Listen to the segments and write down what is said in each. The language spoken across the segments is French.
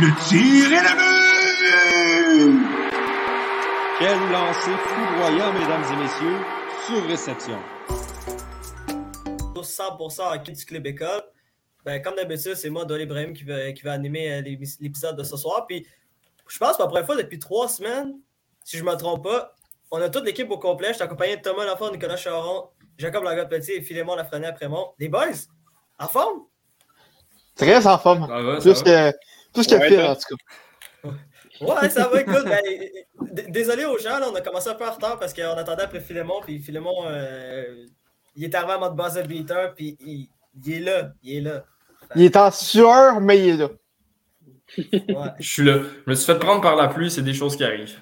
Le tir est le but! Quel lancer foudroyant, mesdames et messieurs, sur réception. 100% hockey du Club École. Ben, comme d'habitude, c'est moi, Dolly Ibrahim, qui va, qui va animer euh, l'épisode de ce soir. Puis, je pense, pour la première fois depuis trois semaines, si je ne me trompe pas, on a toute l'équipe au complet. Je suis accompagné de Thomas Lafont, Nicolas Charon, Jacob Lagarde-Petit et Philémon Lafrenière après moi. Les boys, en forme? Très en forme. plus, que, plus que pire, en tout cas. Ouais, ça va, écoute. Ben, désolé aux gens, on a commencé un peu en retard parce qu'on attendait après Philémon. Puis Philémon, euh, il est arrivé en mode buzzer beater, puis il, est là. Il est là. Il est en sueur, mais il est là. Ouais. Je suis là. Je me suis fait prendre par la pluie, c'est des choses qui arrivent.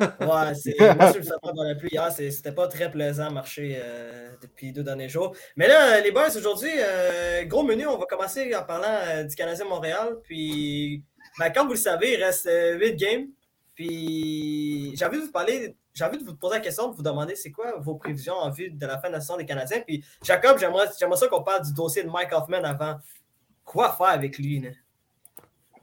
Ouais, c'est. Moi, je prendre par la pluie hier. C'était pas très plaisant à marcher euh, depuis deux derniers jours. Mais là, les boys, aujourd'hui, euh, gros menu, on va commencer en parlant du Canadien Montréal. Puis ben, comme vous le savez, il reste 8 euh, games. Puis j'ai envie de vous parler, j'ai envie de vous poser la question, de vous demander c'est quoi vos prévisions en vue de la fin de la saison des Canadiens. Puis Jacob, j'aimerais, ça qu'on parle du dossier de Mike Hoffman avant. Quoi faire avec lui?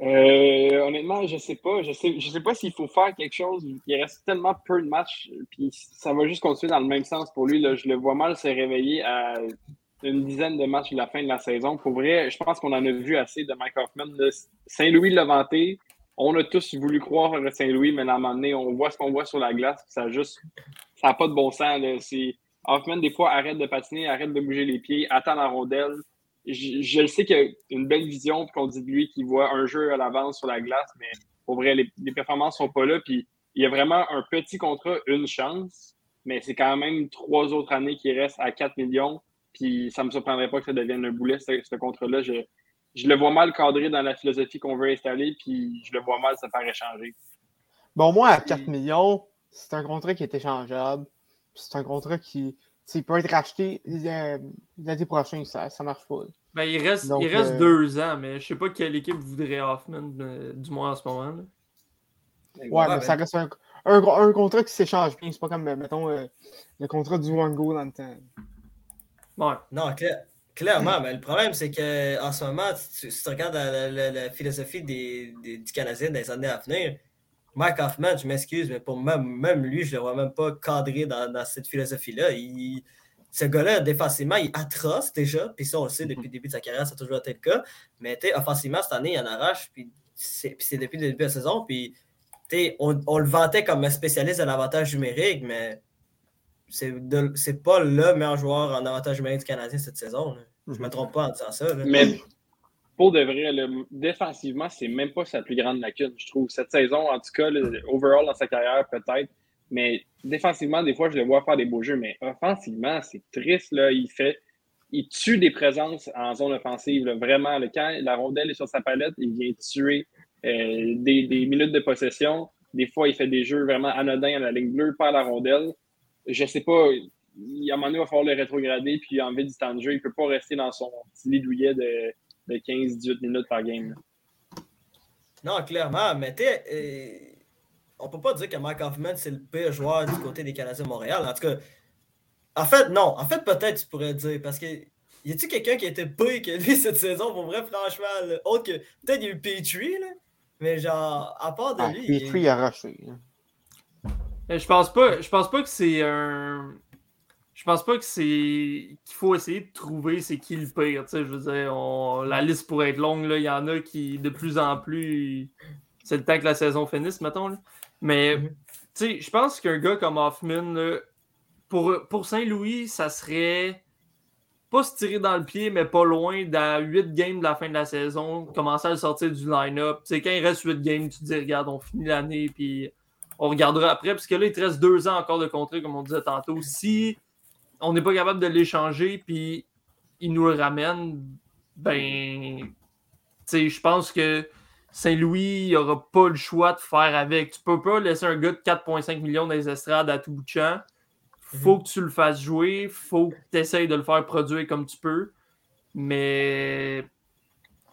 Euh, honnêtement, je sais pas. Je sais, je sais pas s'il faut faire quelque chose. Il reste tellement peu de matchs, puis ça va juste continuer dans le même sens pour lui. Là. Je le vois mal se réveiller à une dizaine de matchs à la fin de la saison. Pour vrai, je pense qu'on en a vu assez de Mike Hoffman. Saint-Louis l'a vanté. On a tous voulu croire à Saint-Louis, mais à un moment donné, on voit ce qu'on voit sur la glace. Ça juste, ça n'a pas de bon sens. Hoffman, des fois, arrête de patiner, arrête de bouger les pieds, attend la rondelle. Je, le sais qu'il a une belle vision, qu'on dit de lui qu'il voit un jeu à l'avance sur la glace, mais pour vrai, les, les performances sont pas là. Puis il y a vraiment un petit contrat, une chance, mais c'est quand même trois autres années qui restent à 4 millions. Puis ça ne me surprendrait pas que ça devienne un boulet, ce, ce contrat-là. Je, je, le vois mal cadré dans la philosophie qu'on veut installer, puis je le vois mal se faire échanger. Bon, moi, à 4 millions, c'est un contrat qui est échangeable. C'est un contrat qui peut être racheté euh, l'année prochaine, ça ne marche pas. Ben, il reste, il reste euh, deux ans, mais je ne sais pas quelle équipe voudrait Hoffman, euh, du moins en ce moment. Là. Ouais, mais ça reste un, un, un contrat qui s'échange bien. C'est pas comme, mettons, le contrat du One Go dans le temps. Non, clairement, mais le problème, c'est qu'en ce moment, si tu, regardes la, philosophie des, du Canadien dans les années à venir, Mike Hoffman, je m'excuse, mais pour même, même lui, je ne le vois même pas cadré dans, cette philosophie-là. ce gars-là, défensivement, il est atroce déjà, puis ça, on le sait depuis le début de sa carrière, ça a toujours été le cas. Mais offensivement, cette année, il en arrache, puis c'est depuis le début de la saison, puis on, on, le vantait comme un spécialiste de l'avantage numérique, mais c'est pas le meilleur joueur en avantage numérique du Canadien cette saison. Je ne me trompe pas en disant ça. Mais de vrai, défensivement, c'est même pas sa plus grande lacune, je trouve. Cette saison, en tout cas, overall dans sa carrière, peut-être. Mais défensivement, des fois, je le vois faire des beaux jeux. Mais offensivement, c'est triste. Là. Il fait. Il tue des présences en zone offensive. Vraiment, quand la rondelle est sur sa palette, il vient tuer euh, des, minutes de possession. Des fois, il fait des jeux vraiment anodins à la ligne bleue, par la rondelle je sais pas, il, à un moment va falloir le rétrograder, puis envie du temps de jeu. Il peut pas rester dans son petit lit douillet de, de 15-18 minutes par game. Non, clairement, mais tu euh, on peut pas dire que Mike Hoffman, c'est le pire joueur du côté des Canadiens de Montréal. En tout cas, en fait, non. En fait, peut-être tu pourrais dire, parce que y a-tu quelqu'un qui a été pire que lui cette saison, pour vrai, franchement, autre que peut-être il y a eu Petrie, là, mais genre, à part de ah, lui. Petrie il... a rushé. Euh, je pense pas, je pense pas que c'est un. Je pense pas que c'est qu'il faut essayer de trouver c'est qui le pire. Je veux dire, la liste pourrait être longue. Il y en a qui, de plus en plus, c'est le temps que la saison finisse, mettons. Là. Mais mm-hmm. je pense qu'un gars comme Hoffman, pour, pour Saint-Louis, ça serait pas se tirer dans le pied, mais pas loin, dans 8 games de la fin de la saison, commencer à le sortir du line-up. Quand il reste 8 games, tu te dis, regarde, on finit l'année, puis on regardera après, parce que là, il te reste deux ans encore de contrat, comme on disait tantôt. Si on n'est pas capable de l'échanger, puis il nous le ramène, ben, je pense que Saint-Louis n'aura pas le choix de faire avec. Tu peux pas laisser un gars de 4,5 millions dans les estrades à tout bout de champ. Faut que tu le fasses jouer, faut que tu essayes de le faire produire comme tu peux. Mais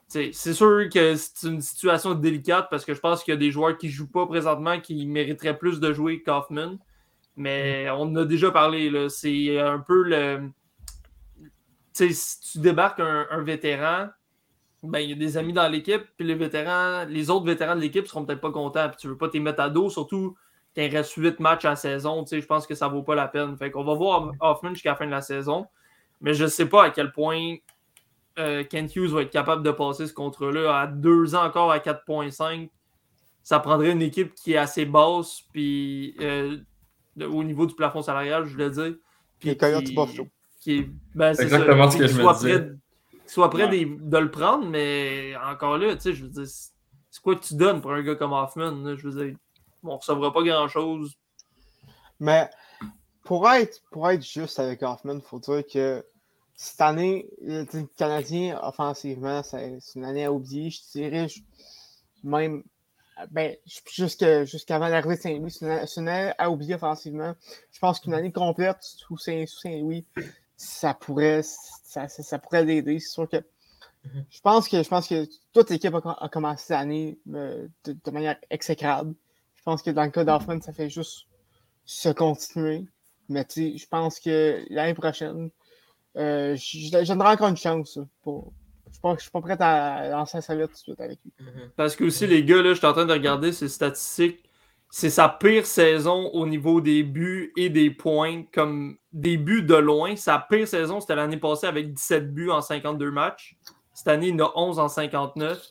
c'est sûr que c'est une situation délicate parce que je pense qu'il y a des joueurs qui jouent pas présentement qui mériteraient plus de jouer Kaufman. Mais on en a déjà parlé. C'est un peu le. si tu débarques un, vétéran, ben, il y a des amis dans l'équipe, puis les vétérans, les autres vétérans de l'équipe seront peut-être pas contents, puis tu veux pas t'y mettre à dos, surtout qu'il reste 8 matchs à la saison, je pense que ça vaut pas la peine. Fait qu'on va voir Hoffman jusqu'à la fin de la saison, mais je sais pas à quel point euh, Kent Hughes va être capable de passer ce contrat-là à deux ans encore à 4.5. Ça prendrait une équipe qui est assez basse, puis euh, au niveau du plafond salarial, je voulais dire. Puis qui, qui ben, c'est exactement ce que je me disais. Soit prêt de, le prendre, mais encore là, tu sais, je veux dire, c'est quoi que tu donnes pour un gars comme Hoffman? Je veux dire, on ne recevra pas grand-chose. Mais pour être, pour être juste avec Hoffman, il faut dire que cette année, le Canadien, offensivement, c'est une année à oublier. Je dirais même ben, jusqu'avant l'arrivée de Saint-Louis, année à oublier offensivement. Je pense qu'une année complète sous Saint-Louis, ça pourrait, ça, ça, pourrait l'aider. C'est sûr que mhm. je pense que je pense que toute l'équipe a, commencé cette année euh, de, manière exécrable. Je pense que dans le cas d'Hoffman, ça fait juste se continuer. Mais je pense que l'année prochaine, euh, je, donnerai encore une chance pour, je ne suis pas prêt à lancer un tout de suite avec lui. Mhm. Parce que aussi, les gars, là, je suis en train de regarder ces statistiques. C'est sa pire saison au niveau des buts et des points, comme des buts de loin. Sa pire saison, c'était l'année passée avec 17 buts en 52 matchs. Cette année, il en a 11 en 59.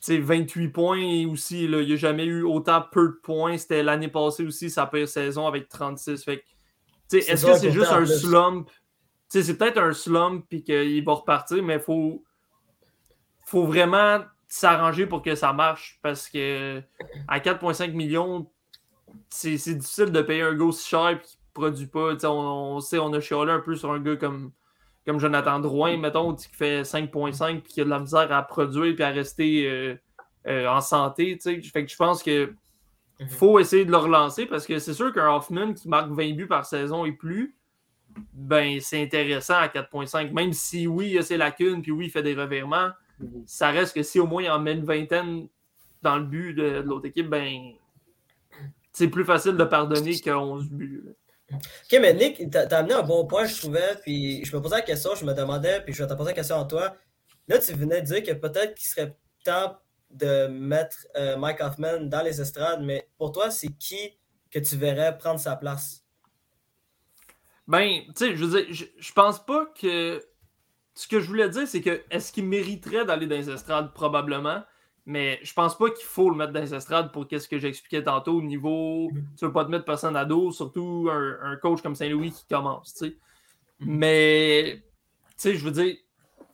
C'est 28 points aussi. Là, il n'y a jamais eu autant peu de points. C'était l'année passée aussi, sa pire saison avec 36. Fait est-ce que c'est juste un slump? C'est peut-être un slump et qu'il va repartir, mais il faut faut vraiment s'arranger pour que ça marche parce que à 4,5 millions, c'est difficile de payer un gars aussi cher et qui ne produit pas. On, sait, on a chialé un peu sur un gars comme, comme Jonathan Drouin, mettons, qui fait 5,5 et qui a de la misère à produire et à rester euh, euh, en santé. Fait que je pense que mhm. faut essayer de le relancer parce que c'est sûr qu'un Hoffman qui marque 20 buts par saison et plus, ben c'est intéressant à 4,5. Même si oui, il a ses lacunes, puis oui, il fait des revirements ça reste que si au moins il en met une vingtaine dans le but de, l'autre équipe, ben c'est plus facile de pardonner que 11 buts. Ok, mais Nick, t'as amené un bon point, je trouvais, puis je me posais la question, je me demandais, puis je vais te poser la question à toi. Là, tu venais de dire que peut-être qu'il serait temps de mettre euh, Mike Hoffman dans les estrades, mais pour toi, c'est qui que tu verrais prendre sa place? Ben, tu sais, je veux dire, je, je pense pas que ce que je voulais dire, c'est que est-ce qu'il mériterait d'aller dans les estrades? Probablement. Mais je pense pas qu'il faut le mettre dans les estrades pour qu'est-ce que j'expliquais tantôt au niveau. Mm-hmm. Tu veux pas te mettre personne à dos, surtout un, coach comme Saint-Louis qui commence. tu sais. Mm-hmm. Mais, tu sais, je veux dire,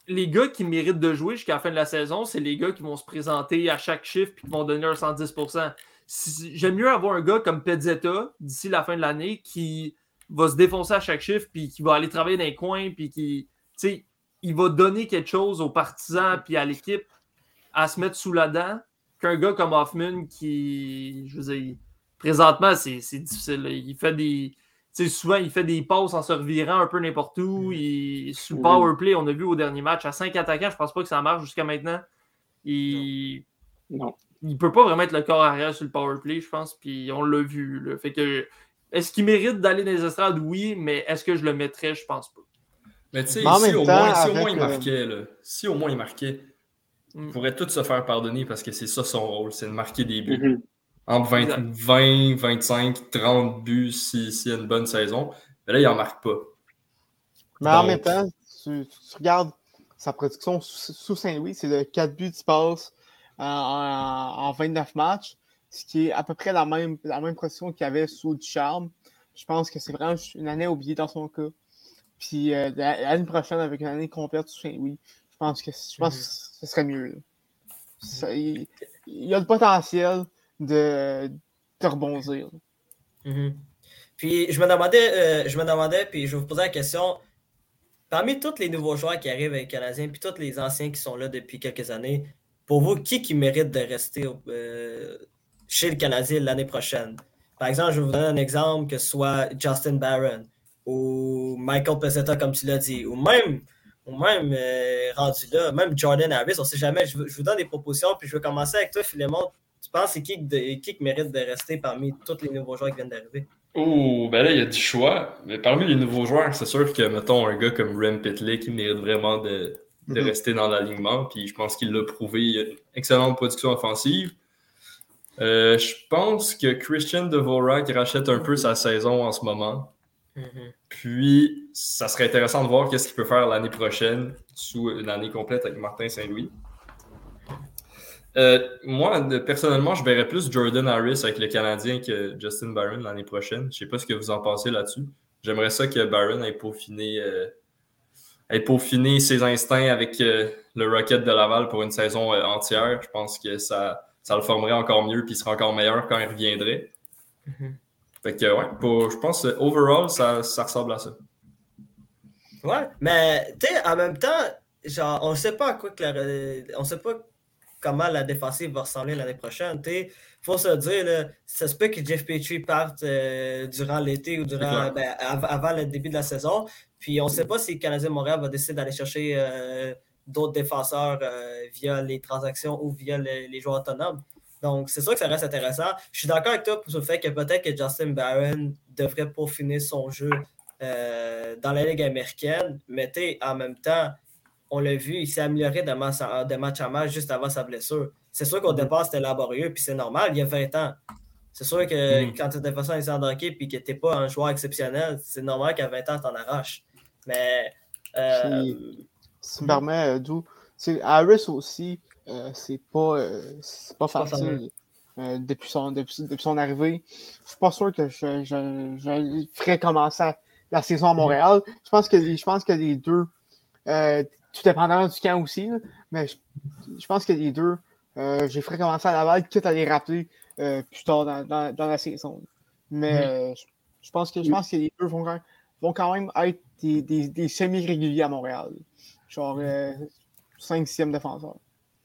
les gars qui méritent de jouer jusqu'à la fin de la saison, c'est les gars qui vont se présenter à chaque chiffre et qui vont donner un 110%. J'aime mieux avoir un gars comme Pezzetta d'ici la fin de l'année qui va se défoncer à chaque chiffre puis qui va aller travailler dans les coins puis qui. Tu sais, il va donner quelque chose aux partisans puis à l'équipe à se mettre sous la dent qu'un gars comme Hoffman qui, je veux dire, présentement, c'est difficile. Il fait des. souvent, il fait des passes en se revirant un peu n'importe où. Il, sous le power play, on a vu au dernier match, à 5 attaquants, je pense pas que ça marche jusqu'à maintenant. Il. Non. Il peut pas vraiment être le corps arrière sur le power play, je pense, puis on l'a vu. Fait que. Est-ce qu'il mérite d'aller dans les estrades? Oui, mais est-ce que je le mettrais? Je pense pas. Mais tu sais, si, au moins, au moins il marquait, là, si au moins il marquait, il pourrait tout se faire pardonner parce que c'est ça son rôle, c'est de marquer des buts. Mm-hmm. Entre 20, 25, 30 buts s'il si y a une bonne saison. Mais là, il n'en marque pas. Mais en même temps, tu, regardes sa production sous, Saint-Louis, c'est de 4 buts de passe en, en, 29 matchs, ce qui est à peu près la même, la même production qu'il avait sous Ducharme. Je pense que c'est vraiment une année oubliée dans son cas. Puis euh, l'année prochaine, avec une année complète sous Saint-Louis, je pense que je pense mhm. ce serait mieux. il, y a le potentiel de, de rebondir. Mhm. Puis je me demandais, euh, je me demandais, puis je vais vous poser la question. Parmi tous les nouveaux joueurs qui arrivent avec Canadien, puis tous les anciens qui sont là depuis quelques années, pour vous, qui qui mérite de rester euh, chez le Canadien l'année prochaine? Par exemple, je vais vous donner un exemple que ce soit Justin Barron, ou Michael Pezzetta, comme tu l'as dit, ou même, ou même euh, rendu là, même Jordan Harris, on ne sait jamais. Je, vous donne des propositions, puis je vais commencer avec toi, Philemon. Tu penses c'est qui, qui, qui mérite de rester parmi tous les nouveaux joueurs qui viennent d'arriver? Oh, ben là, il y a du choix. Mais parmi les nouveaux joueurs, c'est sûr que, mettons, un gars comme Rem Pitlick, il mérite vraiment de, de mhm. rester dans l'alignement. Puis je pense qu'il l'a prouvé. Il a une excellente production offensive. Euh, je pense que Christian Dvorak rachète un peu sa saison en ce moment. Mhm. Puis, ça serait intéressant de voir qu'est-ce qu'il peut faire l'année prochaine sous une année complète avec Martin Saint-Louis. Euh, moi, personnellement, je verrais plus Jordan Harris avec le Canadien que Justin Barron l'année prochaine. Je ne sais pas ce que vous en pensez là-dessus. J'aimerais ça que Barron ait peaufiné, euh, ait peaufiné ses instincts avec euh, le Rocket de Laval pour une saison entière. Je pense que ça, ça le formerait encore mieux et il serait encore meilleur quand il reviendrait. Mm-hmm. Fait que, ouais, pour, je pense, overall, ça, ça ressemble à ça. Ouais, mais, tu sais, en même temps, genre, on ne sait pas à quoi que la, on sait pas comment la défensive va ressembler l'année prochaine. Il faut se dire, là, ça se peut que Jeff Petrie parte euh, durant l'été ou durant, ben, avant le début de la saison. Puis on ne sait pas si le Canadien Montréal va décider d'aller chercher euh, d'autres défenseurs euh, via les transactions ou via les joueurs autonomes. Donc, c'est sûr que ça reste intéressant. Je suis d'accord avec toi pour le fait que peut-être que Justin Barron devrait peaufiner son jeu dans la Ligue américaine, mais en même temps, on l'a vu, il s'est amélioré de match, à, match juste avant sa blessure. C'est sûr qu'au mm-hmm. départ, c'était laborieux, puis c'est normal, il y a 20 ans. C'est sûr que mm-hmm. quand tu es façon Alexandre hockey puis que tu n'es pas un joueur exceptionnel, c'est normal qu'à 20 ans, tu en arraches. Mais. Euh, si, tu me permets, Dou, Harris aussi, euh, c'est pas, euh, pas facile. depuis, son, depuis, son arrivée. Je suis pas sûr que je, je, ferais commencer la saison à Montréal. Je pense que, je pense que les deux, tout dépendant du camp aussi, mais je, pense que les deux, euh, j'ai fait commencer à Laval, quitte à les rappeler euh, plus tard dans, dans, la saison. Mais euh, je, pense que, je pense que les deux vont, vont quand même être des, des, des semi-réguliers à Montréal. Genre 5-6e défenseur.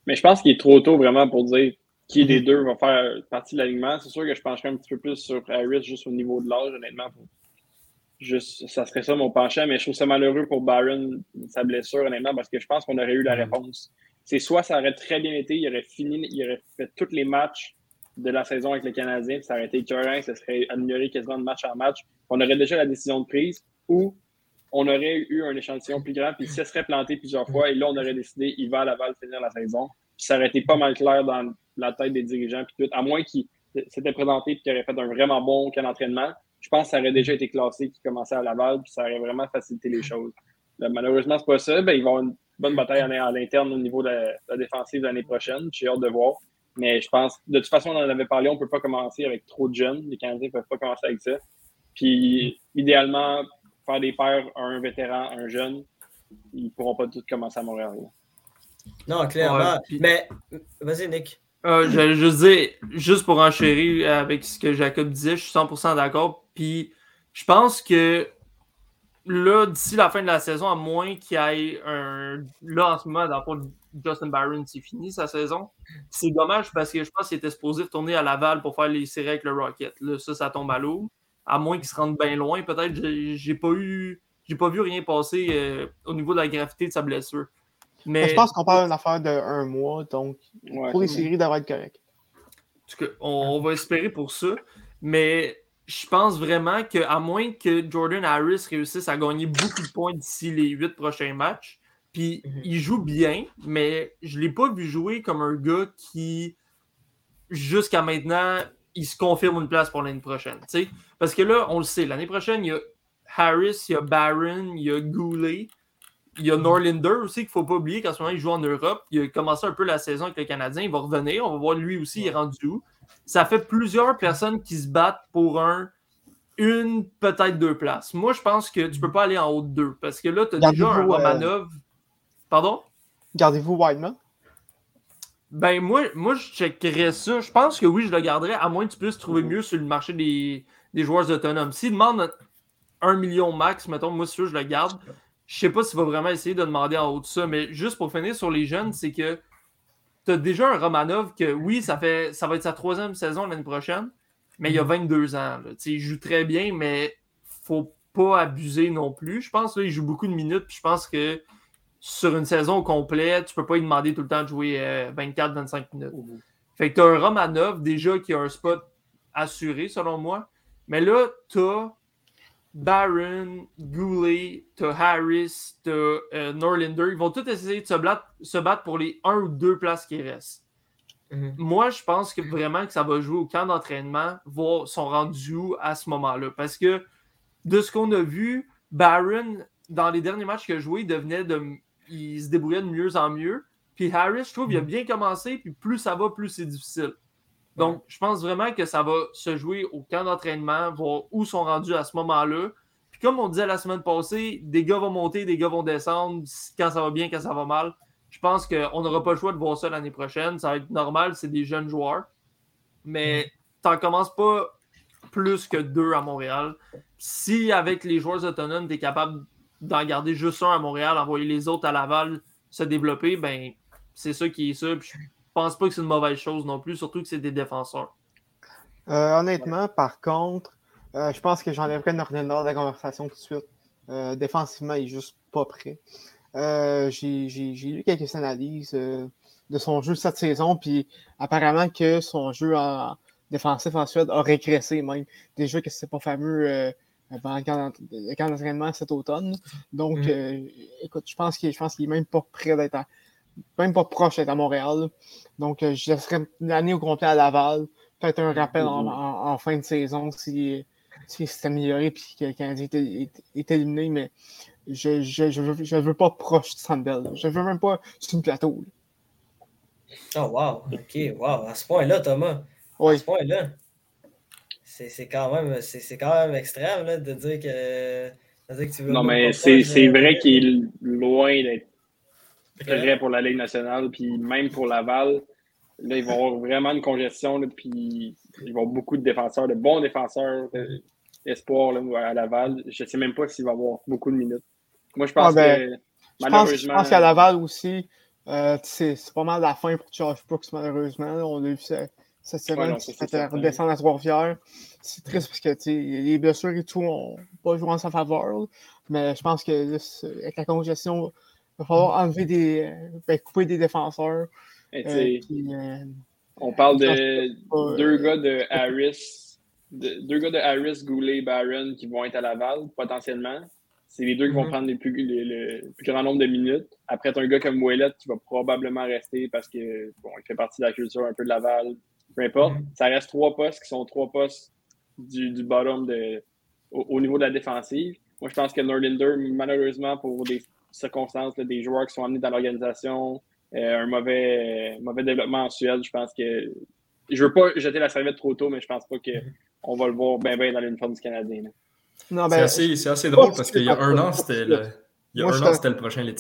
Mais je pense qu'il est trop tôt vraiment pour dire qui des mm-hmm. deux va faire partie de l'alignement. C'est sûr que je pencherais un petit peu plus sur Harris juste au niveau de l'âge, honnêtement, pour Juste, ça serait ça mon penchant, mais je trouve ça malheureux pour Barron, sa blessure, honnêtement, parce que je pense qu'on aurait eu la mm. réponse. C'est soit ça aurait très bien été, il aurait fini, il aurait fait tous les matchs de la saison avec les Canadiens, puis ça aurait été écœurant, ça serait amélioré quasiment de match en match. On aurait déjà la décision de prise, ou on aurait eu un échantillon plus grand, puis se serait planté plusieurs fois, et là, on aurait décidé, il va à Laval finir la saison. Puis ça aurait été pas mal clair dans la tête des dirigeants, puis tout, à moins qu'il s'était présenté et qu'il aurait fait un vraiment bon camp d'entraînement je pense que ça aurait déjà été classé qui commençait à Laval, puis ça aurait vraiment facilité les choses. malheureusement, c'est pas ça. Ben, ils vont avoir une bonne bataille à l'interne au niveau de la, défensive l'année prochaine. J'ai hâte de voir. Mais je pense, de toute façon, on en avait parlé, on ne peut pas commencer avec trop de jeunes. Les Canadiens ne peuvent pas commencer avec ça. Puis, idéalement, faire des paires un vétéran, un jeune, ils ne pourront pas tous commencer à Montréal. Non, clairement. Mais, vas-y, Nick. Euh, je juste dire, juste pour enchérir avec ce que Jacob disait, je suis 100% d'accord. Puis je pense que là, d'ici la fin de la saison, à moins qu'il y ait un. Là, en ce moment, dans le Justin Barron, c'est fini sa saison. C'est dommage parce que je pense qu'il était supposé retourner à Laval pour faire les séries avec le Rocket. Là, ça, ça tombe à l'eau. À moins qu'il se rende bien loin. Peut-être, j'ai pas eu. J'ai pas vu rien passer euh, au niveau de la gravité de sa blessure. Mais... Je pense qu'on parle d'une affaire de un mois, donc pour les séries, devrait être correct. on, va espérer pour ça. Mais je pense vraiment qu'à moins que Jordan Harris réussisse à gagner beaucoup de points d'ici les huit prochains matchs, puis mhm. il joue bien, mais je ne l'ai pas vu jouer comme un gars qui, jusqu'à maintenant, il se confirme une place pour l'année prochaine. Parce que là, on le sait, l'année prochaine, il y a Harris, il y a Barron, il y a Goulet. Il y a Norlinder aussi qu'il ne faut pas oublier qu'en ce moment, il joue en Europe. Il a commencé un peu la saison avec le Canadien. Il va revenir. On va voir lui aussi, il est rendu où. Ça fait plusieurs personnes qui se battent pour un, une, peut-être deux places. Moi, je pense que tu ne peux pas aller en haut de deux parce que là, tu as déjà un Romanov. Euh, Pardon? Gardez-vous Wideman? Ben, moi, moi, je checkerais ça. Je pense que oui, je le garderais, à moins que tu puisses trouver mieux sur le marché des, des joueurs autonomes. S'il demande un million max, mettons, moi, sûr, je le garde. Je sais pas s'il va vraiment essayer de demander en haut de ça, mais juste pour finir sur les jeunes, c'est que tu as déjà un Romanov que, oui, ça, fait, ça va être sa troisième saison l'année prochaine, mais il a 22 mhm. ans. Il joue très bien, mais faut pas abuser non plus. Je pense qu'il joue beaucoup de minutes, puis je pense que sur une saison complète, tu peux pas lui demander tout le temps de jouer 24-25 euh, minutes. Fait que tu as un Romanov déjà qui a un spot assuré, selon moi. Mais là, t'as Barron, Goulet, t'as Harris, t'as euh, Norlander. Ils vont tous essayer de se battre, se battre pour les un ou deux places qui restent. Mhm. Moi, je pense que vraiment que ça va jouer au camp d'entraînement, voir son rendu à ce moment-là. Parce que de ce qu'on a vu, Barron, dans les derniers matchs qu'il a joué, il devenait de. Il se débrouillait de mieux en mieux. Puis Harris, je trouve, il a mhm. bien commencé, puis plus ça va, plus c'est difficile. Donc, je pense vraiment que ça va se jouer au camp d'entraînement, voir où sont rendus à ce moment-là. Puis comme on disait la semaine passée, des gars vont monter, des gars vont descendre, quand ça va bien, quand ça va mal. Je pense qu'on n'aura pas le choix de voir ça l'année prochaine. Ça va être normal, c'est des jeunes joueurs. Mais tu t'en commences pas plus que deux à Montréal. Si avec les joueurs autonomes, tu es capable d'en garder juste un à Montréal, envoyer les autres à Laval se développer, ben c'est ça qui est ça. je pense pas que c'est une mauvaise chose non plus, surtout que c'est des défenseurs. Euh, honnêtement, par contre, euh, je pense que j'enlèverais Nord de la conversation tout de suite. Euh, défensivement, il est juste pas prêt. J'ai lu quelques analyses de son jeu cette saison, puis apparemment que son jeu en défensif en Suède a régressé même. Déjà que c'est pas fameux pendant le camp d'entraînement cet automne. Donc, mm. écoute, je pense qu'il est même pas prêt d'être même pas proche d'être à Montréal. Donc, euh, je laisserais une année au complet à Laval. Peut-être un rappel en, fin de saison si, si c'est amélioré et que le Canadien est, éliminé, mais je ne veux, pas proche de Sandbell. Je ne veux même pas sur une plateau. Oh, wow. OK, wow. À ce point-là, Thomas. Oui. À ce point-là. C'est quand, même, quand même extrême là, de dire que. que tu veux non, mais c'est vrai qu'il est loin d'être très pour la Ligue nationale, puis même pour Laval. Là, ils vont avoir vraiment une congestion, puis ils vont avoir beaucoup de défenseurs, de bons défenseurs d'espoir à Laval. Je ne sais même pas s'il va avoir beaucoup de minutes. Moi, je pense ah, ben, que malheureusement. Je pense, qu'à Laval aussi, euh, c'est pas mal la fin pour Charles Brooks, malheureusement. On a vu cette semaine qui fait redescendre à Trois-Rivières. C'est triste parce que les blessures et tout n'ont pas joué en sa faveur. Mais je pense que avec la congestion il va falloir enlever des. Euh, ben, couper des défenseurs. Euh, euh, on parle de deux gars de Harris. deux gars de Harris, Goulet, Barron qui vont être à Laval, potentiellement. C'est les deux qui vont mm-hmm. prendre le plus grand nombre de minutes. Après, un gars comme Ouellet qui va probablement rester parce que bon, il fait partie de la culture un peu de Laval. Peu importe. Mm-hmm. Ça reste trois postes qui sont trois postes du, du bottom de, au, au, niveau de la défensive. Moi, je pense que Norlander, malheureusement, pour des circonstances, des joueurs qui sont amenés dans l'organisation, euh, un mauvais, mauvais développement en Suède. Je pense que. Je veux pas jeter la serviette trop tôt, mais je pense pas qu'on va le voir bien ben dans l'uniforme du Canadien. Ben, c'est assez, assez, drôle parce qu'il y a un an, c'était le, il y a un an, c'était le prochain.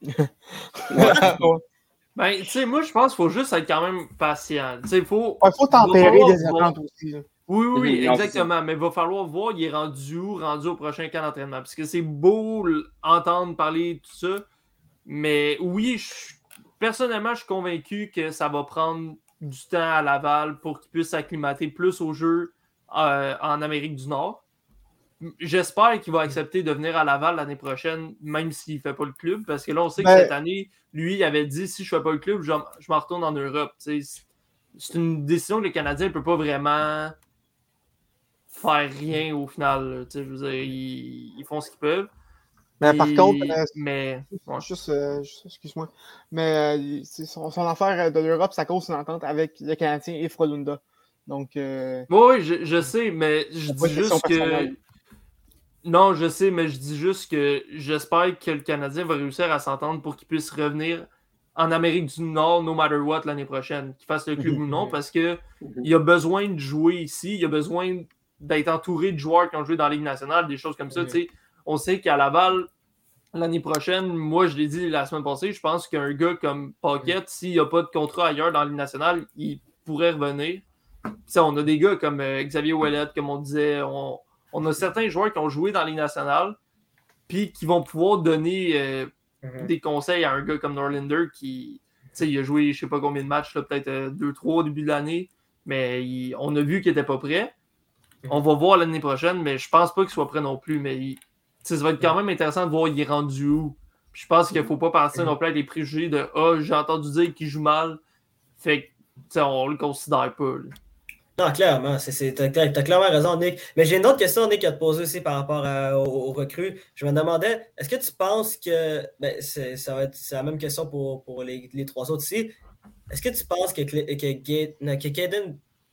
ben, tu sais, moi, je pense qu'il faut juste être quand même patient. Il faut, faut tempérer des attentes aussi. Oui, oui, mhm. exactement. Mais il va falloir voir, il est rendu où, rendu au prochain camp d'entraînement. Parce que c'est beau entendre parler tout ça. Mais oui, personnellement, je suis convaincu que ça va prendre du temps à Laval pour qu'il puisse s'acclimater plus au jeu euh, en Amérique du Nord. J'espère qu'il va accepter de venir à Laval l'année prochaine, même s'il ne fait pas le club. Parce que là, on sait que ben cette année, lui, il avait dit si je ne fais pas le club, je, je m'en retourne en Europe. C'est une décision que le Canadien ne peut pas vraiment faire rien au final. je veux dire, ils, font ce qu'ils peuvent. Mais par contre, euh, mais, juste, euh, excuse-moi, mais euh, son, son, affaire de l'Europe, ça cause une entente avec le Canadien et Frolunda. Donc. Oui, je, je, sais, mais je dis juste que. Non, je sais, mais je dis juste que j'espère que le Canadien va réussir à s'entendre pour qu'il puisse revenir en Amérique du Nord, no matter what, l'année prochaine, qu'il fasse le club ou non, parce qu'il il a besoin de jouer ici, il a besoin d'être entouré de joueurs qui ont joué dans la Ligue nationale, des choses comme ça. On sait qu'à Laval, l'année prochaine, moi je l'ai dit la semaine passée, je pense qu'un gars comme Pocket, s'il n'y a pas de contrat ailleurs dans la Ligue nationale, il pourrait revenir. on a des gars comme euh, Xavier Ouellet, comme on disait. On, a certains joueurs qui ont joué dans la Ligue nationale, puis qui vont pouvoir donner euh, mhm. des conseils à un gars comme Norlander qui il a joué je ne sais pas combien de matchs, peut-être 2-3 euh, au début de l'année, mais on a vu qu'il n'était pas prêt. On va voir l'année prochaine, mais je pense pas qu'il soit prêt non plus. Mais ça va être quand même intéressant de voir il est rendu où. je pense qu'il ne faut pas partir non plus avec les préjugés de Ah, oh, j'ai entendu dire qu'il joue mal. Fait que on le considère pas. Non, clairement. Tu as, clairement raison, Nick. Mais j'ai une autre question, Nick, à te poser aussi par rapport aux, recrues. Je me demandais, est-ce que tu penses que. Ben, ça va être la même question pour, pour les, les, trois autres ici. Est-ce que tu penses que, que,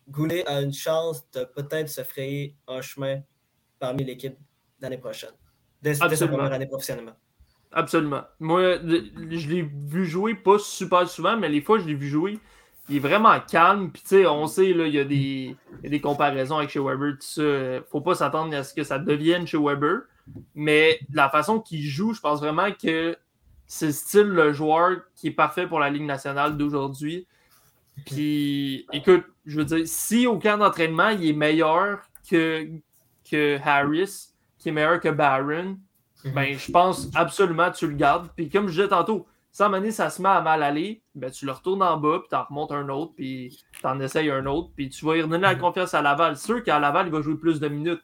Goulet a une chance de peut-être se frayer un chemin parmi l'équipe l'année prochaine, dès, sa première année professionnellement? Absolument. Moi, je l'ai vu jouer pas super souvent, mais les fois je l'ai vu jouer, il est vraiment calme. Puis, tu sais, on sait, là, il y, a des, y a des comparaisons avec chez Weber, tout ça. Faut pas s'attendre à ce que ça devienne chez Weber. Mais la façon qu'il joue, je pense vraiment que c'est le style le joueur qui est parfait pour la Ligue nationale d'aujourd'hui. Puis, écoute, je veux dire, si au camp d'entraînement, il est meilleur que, que Harris, qui est meilleur que Barron, mhm. ben, je pense absolument que tu le gardes. Puis, comme je disais tantôt, si à un ça se met à mal aller, ben, tu le retournes en bas, puis tu en remontes un autre, puis tu en essayes un autre, puis tu vas y redonner la mhm. confiance à Laval. C'est sûr qu'à Laval, il va jouer plus de minutes.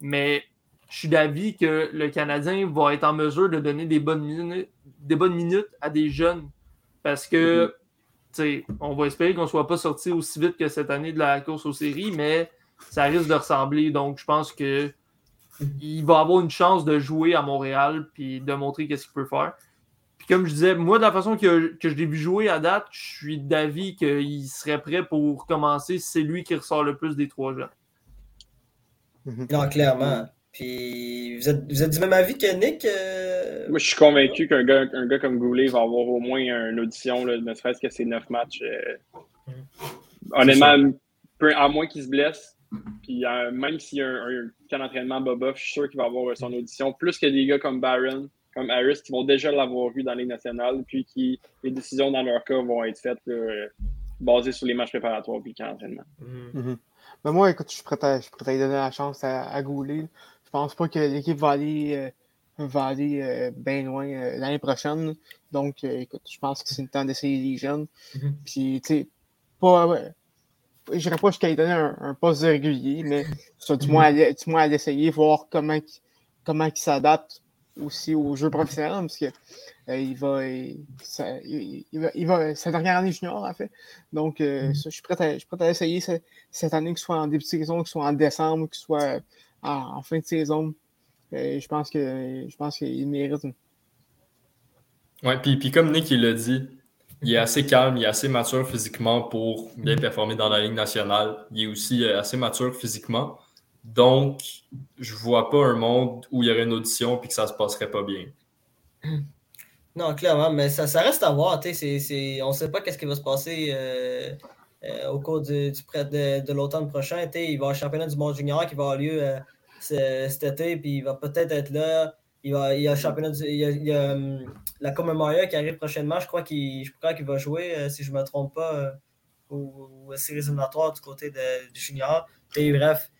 Mais je suis d'avis que le Canadien va être en mesure de donner des bonnes minutes, des bonnes minutes à des jeunes. Parce que, mhm. tu sais, on va espérer qu'on ne soit pas sorti aussi vite que cette année de la course aux séries, mais ça risque de ressembler. Donc, je pense que il va avoir une chance de jouer à Montréal puis de montrer qu'est-ce qu'il peut faire comme je disais, moi, de la façon que, je l'ai vu jouer à date, je suis d'avis qu'il serait prêt pour commencer. C'est lui qui ressort le plus des trois gens. Mhm. Non, clairement. Puis, vous êtes, vous êtes du même avis que Nick? Euh? Moi, je suis convaincu qu'un gars, un gars comme Goulet va avoir au moins une audition, ne serait-ce que ses neuf matchs. Euh. Honnêtement, à moins qu'il se blesse, puis euh, même s'il y a un, un camp d'entraînement bobof, je suis sûr qu'il va avoir son audition. Plus que des gars comme Barron, comme Harris qui vont déjà l'avoir vu dans les nationales, puis qui les décisions dans leur cas vont être faites basées sur les matchs préparatoires puis le camp d'entraînement. Mm. Mm-hmm. Mais moi, écoute, je suis prêt à, je lui donner la chance à, à Goulet. Je pense pas que l'équipe va aller, euh, va aller euh, bien loin euh, l'année prochaine. Donc, écoute, je pense que c'est le temps d'essayer les jeunes. Mm-hmm. Puis, tu sais, pas. je dirais pas jusqu'à lui donner un, poste régulier, mais ça, du, moins, mm-hmm. du moins à l'essayer, voir comment, comment il s'adapte aussi au jeu professionnel parce que euh, il, va, il, va, il, va, sa dernière année junior en fait. Donc euh, mm-hmm. je, suis prêt à, je suis prêt à essayer cette, année, que ce soit en début de saison, que ce soit en décembre, que ce soit en, fin de saison. Euh, je pense que je pense qu'il mérite. Oui, puis, puis comme Nick il l'a dit, il est assez calme, il est assez mature physiquement pour bien mm-hmm. performer dans la Ligue nationale. Il est aussi assez mature physiquement. Donc, je vois pas un monde où il y aurait une audition et que ça se passerait pas bien. Non, clairement, mais ça, reste à voir. on ne sait pas qu'est-ce qui va se passer euh, euh, au cours du, de, l'automne prochain. Il va y avoir le championnat du monde junior qui va avoir lieu euh, cet été, puis il va peut-être être là. Il, va, y a le championnat il y a, hum, la Commemoria qui arrive prochainement. Je crois qu'il va jouer, si je ne me trompe pas, aux, séries éliminatoires du côté du junior. Et bref,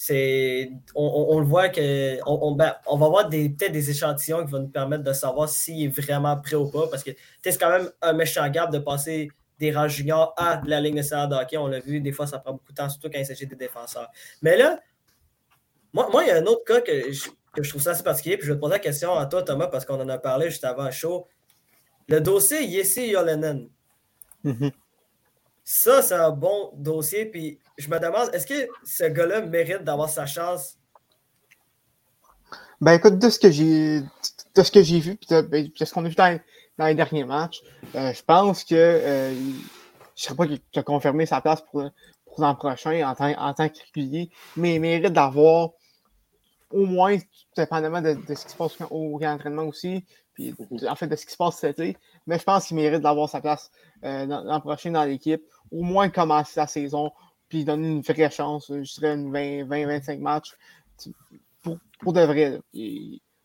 c'est on, le voit que on, ben, on, va avoir peut-être des échantillons qui vont nous permettre de savoir s'il est vraiment prêt ou pas. Parce que c'est quand même un méchant gap de passer des rangs juniors à la ligne nationale de hockey. On l'a vu, des fois, ça prend beaucoup de temps, surtout quand il s'agit des défenseurs. Mais là, moi, moi, il y a un autre cas que je, trouve ça assez particulier. Puis je vais te poser la question à toi, Thomas, parce qu'on en a parlé juste avant le show. Le dossier Yessi Yolenen. Mm-hmm. Ça, c'est un bon dossier. Puis je me demande, est-ce que ce gars-là mérite d'avoir sa chance? Ben écoute, de ce que j'ai de ce que j'ai vu, puis de, ben, ce qu'on a vu dans, les derniers matchs, euh, je pense que euh, je ne sais pas qu'il a confirmé sa place pour, pour l'an prochain en tant, en tant qu'écuyer, mais il mérite d'avoir au moins, dépendamment de, de, ce qui se passe au, entraînement aussi, puis en fait de ce qui se passe cet été, mais je pense qu'il mérite d'avoir sa place euh, l'an prochain dans l'équipe au moins commencer la saison, puis donner une vraie chance, je dirais une 20-25 matchs pour, pour, de vrai.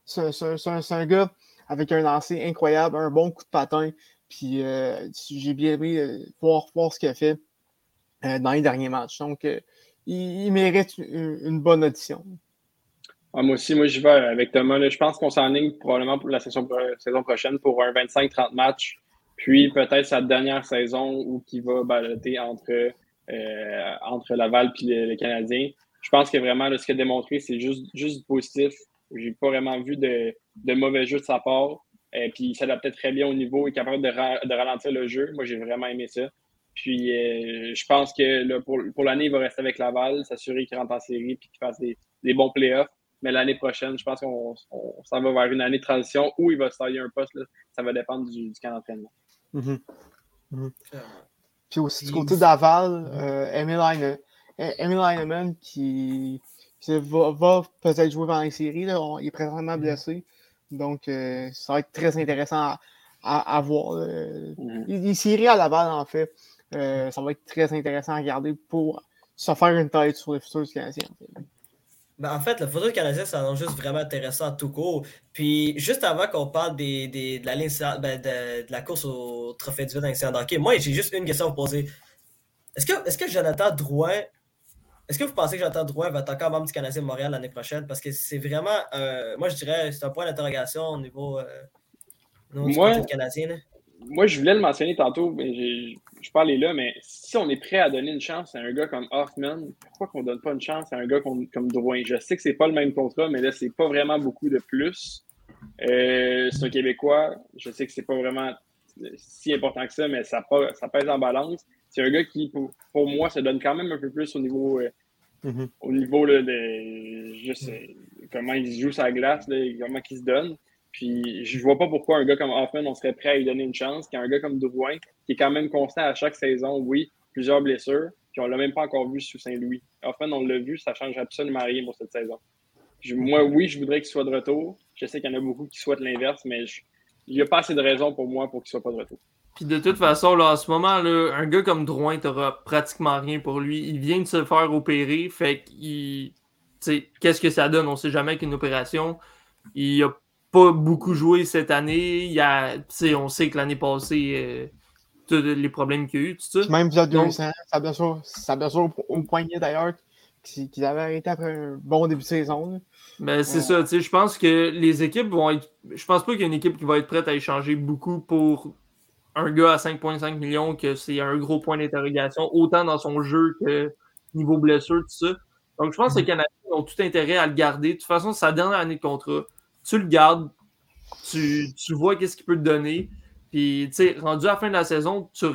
C'est un, gars avec un lancer incroyable, un bon coup de patin, puis euh, j'ai bien aimé euh, voir, voir ce qu'il a fait euh, dans les derniers matchs. Donc, il, mérite une, bonne audition. Ah, moi aussi, moi je vais avec Thomas. je pense qu'on s'enligne probablement pour la saison, saison prochaine pour un 25-30 matchs puis peut-être sa dernière saison où il va baloter entre, euh, entre Laval et le, Canadien. Je pense que vraiment, ce qu'il a démontré, c'est juste, juste positif. J'ai pas vraiment vu de, de, mauvais jeu de sa part. Et euh, puis il s'adaptait très bien au niveau, est capable de, de ralentir le jeu. Moi, j'ai vraiment aimé ça. Puis je pense que pour, pour l'année, il va rester avec Laval, s'assurer qu'il rentre en série et qu'il fasse des, des bons playoffs. Mais l'année prochaine, je pense qu'on s'en va vers une année de transition où il va se tailler un poste. Ça va dépendre du, du camp d'entraînement. Mm-hmm. Mm-hmm. Puis aussi du côté d'Aval, euh, Emil, Heinemann qui, va, peut-être jouer dans les séries. Là. il est présentement blessé. Donc, euh, ça va être très intéressant à, voir. Euh. Les séries à Laval, en fait, euh, ça va être très intéressant à regarder pour se faire une tête sur les futurs Canadiens. Ben, en fait, le photo canadien, ça annonce juste vraiment intéressant tout court. Puis, juste avant qu'on parle des, des, de, la ligne, ben, de, de, la course au trophée du vide dans hockey, moi, j'ai juste une question à vous poser. Est-ce que, est que Jonathan Drouin, est-ce que vous pensez que Jonathan Drouin va être encore membre du Canadien de Montréal l'année prochaine? Parce que c'est vraiment, moi, je dirais, c'est un point d'interrogation au niveau, euh, du Canadien moi, je voulais le mentionner tantôt, mais je parlais là, mais si on est prêt à donner une chance à un gars comme Hoffman, pourquoi qu'on ne donne pas une chance à un gars comme, Drouin? Je sais que c'est pas le même contrat, mais là, c'est pas vraiment beaucoup de plus. Euh, c'est un Québécois. Je sais que c'est pas vraiment si important que ça, mais ça, ça pèse en balance. C'est un gars qui, pour, moi, se donne quand même un peu plus au niveau, euh, mm-hmm. au niveau de juste, comment il joue sa glace, comment il se donne. Puis je vois pas pourquoi un gars comme Hoffman, on serait prêt à lui donner une chance, qu'un gars comme Drouin, qui est quand même constant à chaque saison, oui, plusieurs blessures, puis on l'a même pas encore vu sous Saint-Louis. Hoffman, on l'a vu, ça change absolument rien pour cette saison. moi, oui, je voudrais qu'il soit de retour. Je sais qu'il y en a beaucoup qui souhaitent l'inverse, mais il n'y a pas assez de raisons pour moi pour qu'il soit pas de retour. Puis de toute façon, là, en ce moment, là, un gars comme Drouin, t'auras pratiquement rien pour lui. Il vient de se faire opérer, fait qu'il. Qu'est-ce que ça donne? On sait jamais qu'une opération. Il a pas beaucoup joué cette année. Il y a, on sait que l'année passée, euh, tous les problèmes qu'il y a eu, tout ça. Même il y a deux ans, ça blessure, ça blessure au poignet d'ailleurs, qu'il avait arrêté après un bon début de saison. Mais ben, c'est ça, je pense que les équipes vont être. Je pense pas qu'il y a une équipe qui va être prête à échanger beaucoup pour un gars à 5,5 millions, que c'est un gros point d'interrogation, autant dans son jeu que niveau blessure, tout ça. Donc je pense que les Canadiens ont tout intérêt à le garder. De toute façon, c'est sa dernière année de contrat tu le gardes, tu, vois qu'est-ce qu'il peut te donner. Puis, tu sais, rendu à la fin de la saison, tu,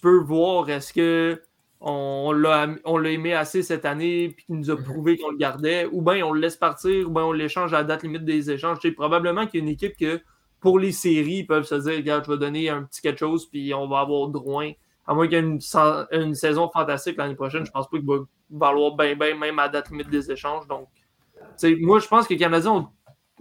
peux voir est-ce que on l'a aimé assez cette année puis qu'il nous a mhm. prouvé qu'on le gardait, ou bien on le laisse partir, ou bien on l'échange à la date limite des échanges. Tu sais, probablement qu'il y a une équipe que pour les séries, ils peuvent se dire regarde, je vais donner un petit quelque chose, puis on va avoir droit. À moins qu'il y ait une, saison fantastique l'année prochaine, je pense pas qu'il va valoir bien, bien, même à la date limite des échanges. Donc, moi, je pense que les Canadiens ont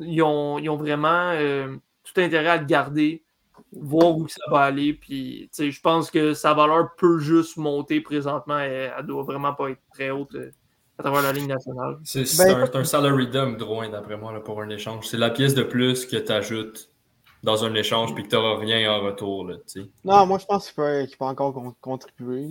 ils ont, vraiment euh, tout intérêt à le garder, voir où ça va aller. Puis, je pense que sa valeur peut juste monter présentement. Elle, ne doit vraiment pas être très haute euh, à travers la ligne nationale. C'est ben, un, salary dump, Drouin, d'après moi, pour un échange. C'est la pièce de plus que tu ajoutes dans un échange puis que tu n'auras rien en retour. Là, non, moi, je pense qu'il peut, peut, encore contribuer.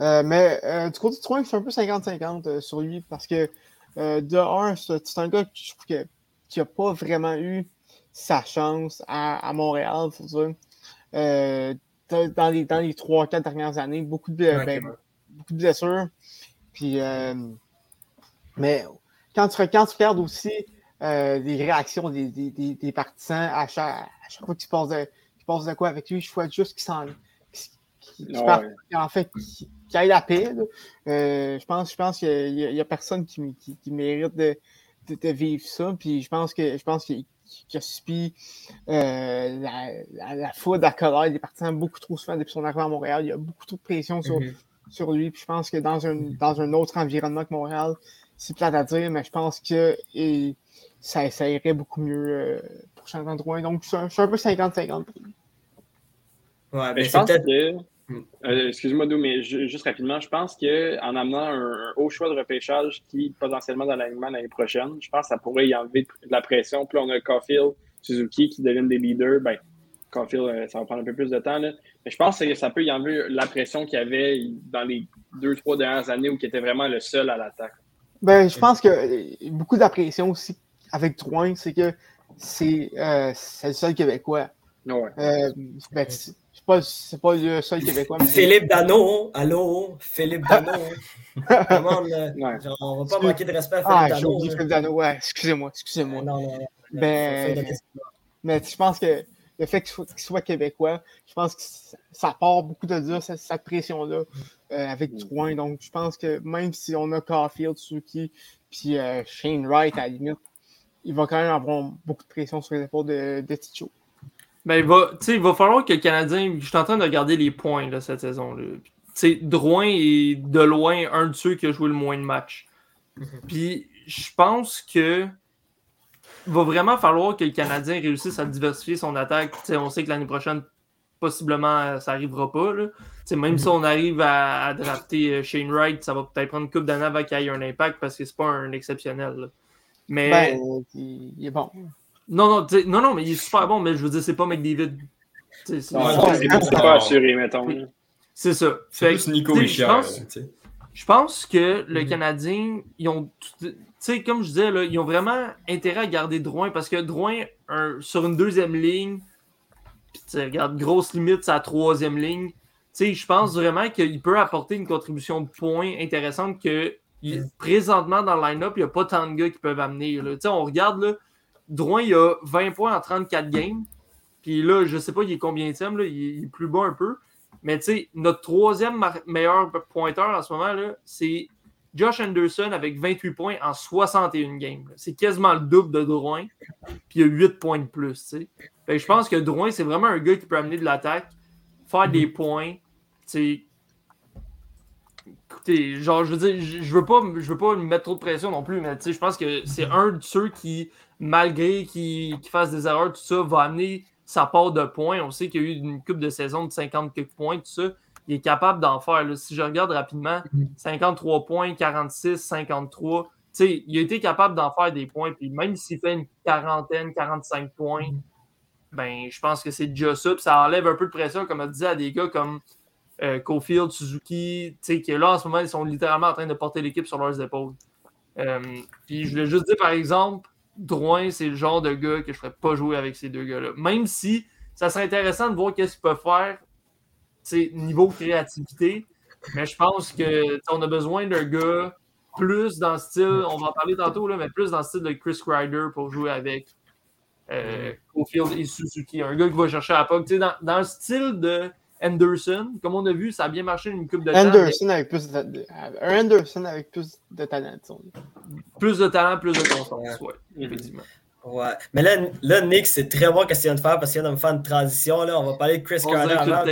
Euh, mais du côté de Drouin, c'est un peu 50-50 sur lui parce que de un, c'est un gars je trouve que qui n'a pas vraiment eu sa chance à, Montréal, il faut dire. Euh, dans, les, dans les 3-4 dernières années, beaucoup de, ben, beaucoup de blessures. Puis, euh, mais quand tu, regardes aussi euh, les réactions des, des, des, partisans à chaque, à chaque fois qu'ils passent de, de quoi avec lui, je souhaite juste qu'ils s'en en fait, qui, aille la paix. je pense, je pense qu'il n'y a, personne qui, qui mérite de, de, vivre ça. Puis je pense que je pense qu'il a subi euh, la, la, foudre, la colère des partisans beaucoup trop souvent depuis son arrivée à Montréal. Il y a beaucoup trop de pression sur, mhm. sur lui. Puis je pense que dans un, dans un autre environnement que Montréal, c'est plate à dire, mais je pense que ça, ça irait beaucoup mieux euh, pour Chantal Drouin. Donc je suis un, peu 50-50 Ouais, mais je pense que euh, excuse-moi, Dou, mais juste rapidement, je pense qu'en amenant un, haut choix de repêchage qui potentiellement dans l'alignement l'année prochaine, je pense que ça pourrait y enlever de la pression. Puis là, on a Caulfield, Suzuki qui deviennent des leaders. Ben, Caulfield, euh, ça va prendre un peu plus de temps. Là. Mais je pense que ça peut y enlever la pression qu'il y avait dans les deux, trois dernières années où il était vraiment le seul à l'attaque. Ben, je pense que euh, beaucoup de la pression aussi avec Drouin, c'est que c'est le seul Québécois. Ouais. Ben, pas, c'est pas le seul Québécois. Philippe Dano, allô, Philippe Dano. Comment, ouais. genre, on va pas manquer de respect à Philippe ah, Dano. Philippe Dano, ouais, excusez-moi, excusez-moi. Non, non, ben, mais je pense que le fait qu'il soit, québécois, je pense que ça part beaucoup de dire cette, pression-là euh, avec Drouin. Donc, je pense que même si on a Caulfield, Suzuki, puis euh, Shane Wright à la limite, il va quand même avoir beaucoup de pression sur les épaules de, de Ticho. Ben, il, va, il va falloir que le Canadien. Je suis en train de regarder les points de cette saison. Là. Drouin est de loin un de ceux qui a joué le moins de matchs. Mhm. Puis je pense que va vraiment falloir que le Canadien réussisse à diversifier son attaque. on sait que l'année prochaine, possiblement, ça n'arrivera pas. Là. Même si mhm. on arrive à, drafter euh, Shane Wright, ça va peut-être prendre une coupe d'années avant qu'il y ait un impact parce que c'est pas un exceptionnel. Mais. Ben, il est bon. Non, non, non, non, mais il est super bon, mais je veux dire, c'est pas McDavid. C'est pas assuré, mettons. C'est ça. C'est plus Nico je pense, je pense que le mhm. Canadien, ils ont. Tu sais, comme je disais, là, ils ont vraiment intérêt à garder Drouin parce que Drouin, sur une deuxième ligne, tu regarde, grosse limite, sa troisième ligne. Tu je pense vraiment qu'il peut apporter une contribution de points intéressante que mhm. présentement dans le line-up, il n'y a pas tant de gars qui peuvent amener. Là. On regarde, là, Drouin, il a 20 points en 34 games. Puis là, je ne sais pas, il est combien de là, il est plus bas un peu. Mais tu sais, notre troisième meilleur pointeur en ce moment, c'est Josh Anderson avec 28 points en 61 games. C'est quasiment le double de Drouin. Puis il a 8 points de plus. je pense que Drouin, c'est vraiment un gars qui peut amener de l'attaque, faire des mhm. points. Écoutez, genre, je veux dire, je veux pas, je veux pas mettre trop de pression non plus, mais je pense que c'est mhm. un de ceux qui, malgré qu'il fasse des erreurs, tout ça, va amener sa part de points. On sait qu'il y a eu une coupe de saison de 50 quelques points, tout ça. Il est capable d'en faire. Si je regarde rapidement, 53 mhm. points, 46, 53. sais, il a été capable d'en faire des points. Puis même s'il fait une quarantaine, 45 points, mhm. ben, je pense que c'est déjà ça. Puis ça enlève un peu de pression, comme on disait, à des gars comme euh, Cofield, Suzuki, qui là en ce moment, ils sont littéralement en train de porter l'équipe sur leurs épaules. Euh, puis je voulais juste dire, par exemple, Drouin, c'est le genre de gars que je ne ferais pas jouer avec ces deux gars-là. Même si ça serait intéressant de voir qu'est-ce qu'ils peuvent faire niveau créativité. Mais je pense qu'on a besoin d'un gars plus dans le style, on va en parler tantôt, là, mais plus dans le style de Chris Ryder pour jouer avec euh, et Suzuki. Un gars qui va chercher à la Dans, dans le style de Anderson, comme on a vu, ça a bien marché une coupe de Anderson Avec plus de, un Anderson avec plus de talent. Plus de talent, plus de constance, oui, effectivement. Ouais. Mais là, là Nick, c'est très bon ce qu'il vient de faire parce qu'il vient de me faire une transition. Là. On va parler de Chris Carter avant.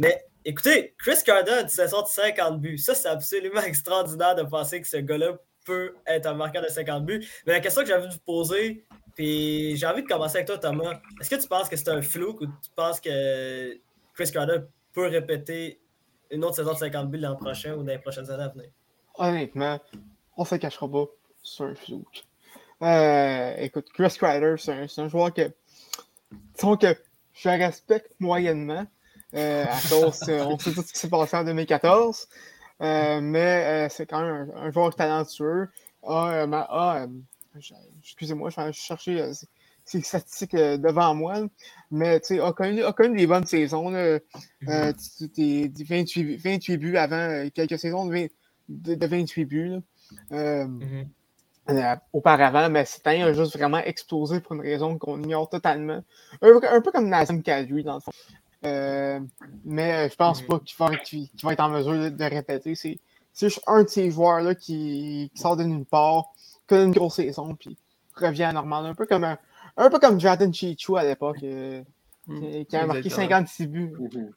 Mais écoutez, Chris Carter a une saison de 50 buts. Ça, c'est absolument extraordinaire de penser que ce gars-là peut être un marqueur de 50 buts. Mais la question que j'avais envie de vous poser, puis j'ai envie de commencer avec toi, Thomas. Est-ce que tu penses que c'est un flou ou tu penses que Chris Carter peut répéter une autre saison de 50 buts l'an prochain ou dans les prochaines années à venir? Honnêtement, on se cachera pas. C'est un flou. Euh, écoute, Chris Carter, c'est un, joueur que, disons que je respecte moyennement. Euh, à cause, euh, on sait tout ce qui s'est passé en 2014. mais c'est quand même un, joueur talentueux. excusez-moi, je vais chercher ces statistiques devant moi. Mais tu sais, a connu, a connu des bonnes saisons. Là, mm-hmm. des, 28, 28, buts avant quelques saisons de, de, 28 buts. Mm-hmm. auparavant, mais année a juste vraiment explosé pour une raison qu'on ignore totalement. Un, peu comme Nazem Kadri, dans le fond. Euh, mais je pense mm-hmm. pas qu'il va, être en mesure de, répéter. C'est juste un de ces joueurs-là qui, sort de nulle part, qui a une grosse saison, puis revient à normal. Un peu comme un, un peu comme Jonathan Chichu à l'époque, euh, mm. qui, a marqué 56 buts. Mm-hmm.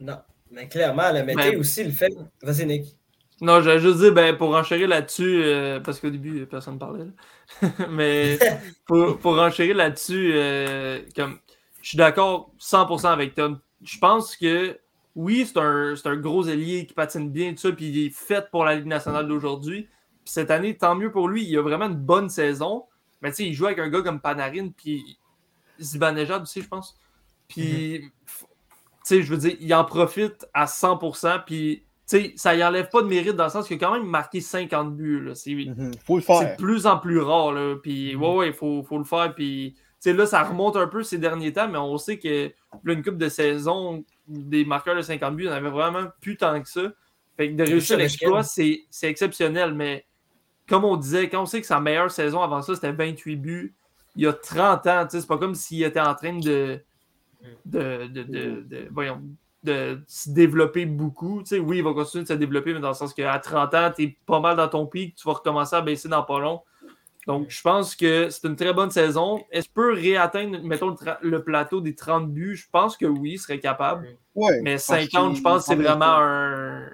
Non, mais clairement, le métier aussi le fait. Vas-y, Nick. Non, j'allais juste dire, ben, pour enchérir là-dessus, euh, parce qu'au début, personne ne parlait. mais pour, pour enchérir là-dessus, comme je suis d'accord 100% avec Tom. Je pense que oui, c'est un, un, gros ailier qui patine bien, tout ça, puis il est fait pour la Ligue nationale d'aujourd'hui. Puis cette année, tant mieux pour lui. Il a vraiment une bonne saison. Mais tu sais, il joue avec un gars comme Panarin, puis Zibanejad aussi, je pense. Puis, mhm. tu sais, je veux dire, il en profite à 100%. Puis, tu sais, ça y enlève pas de mérite dans le sens qu'il a quand même marqué 50 buts. C'est faut le faire. de plus en plus rare. Là. Puis, mhm. ouais, ouais, il faut, faut, le faire. Puis, là, ça remonte un peu ces derniers temps, mais on sait que une coupe de saison, des marqueurs de 50 buts, en avait vraiment plus tant que ça. Fait que de réussir l'exploit, c'est exceptionnel. Mais comme on disait, quand on sait que sa meilleure saison avant ça, c'était 28 buts il y a 30 ans. C'est pas comme s'il était en train de. de, de, de, voyons, de se développer beaucoup. sais oui, il va continuer de se développer, mais dans le sens qu'à 30 ans, tu es pas mal dans ton pic, tu vas recommencer à baisser dans pas long. Donc, je pense que c'est une très bonne saison. Est-ce qu'il peut réatteindre, mettons, le, plateau des 30 buts? Je pense que oui, il serait capable. mais 50, je pense que c'est vraiment un.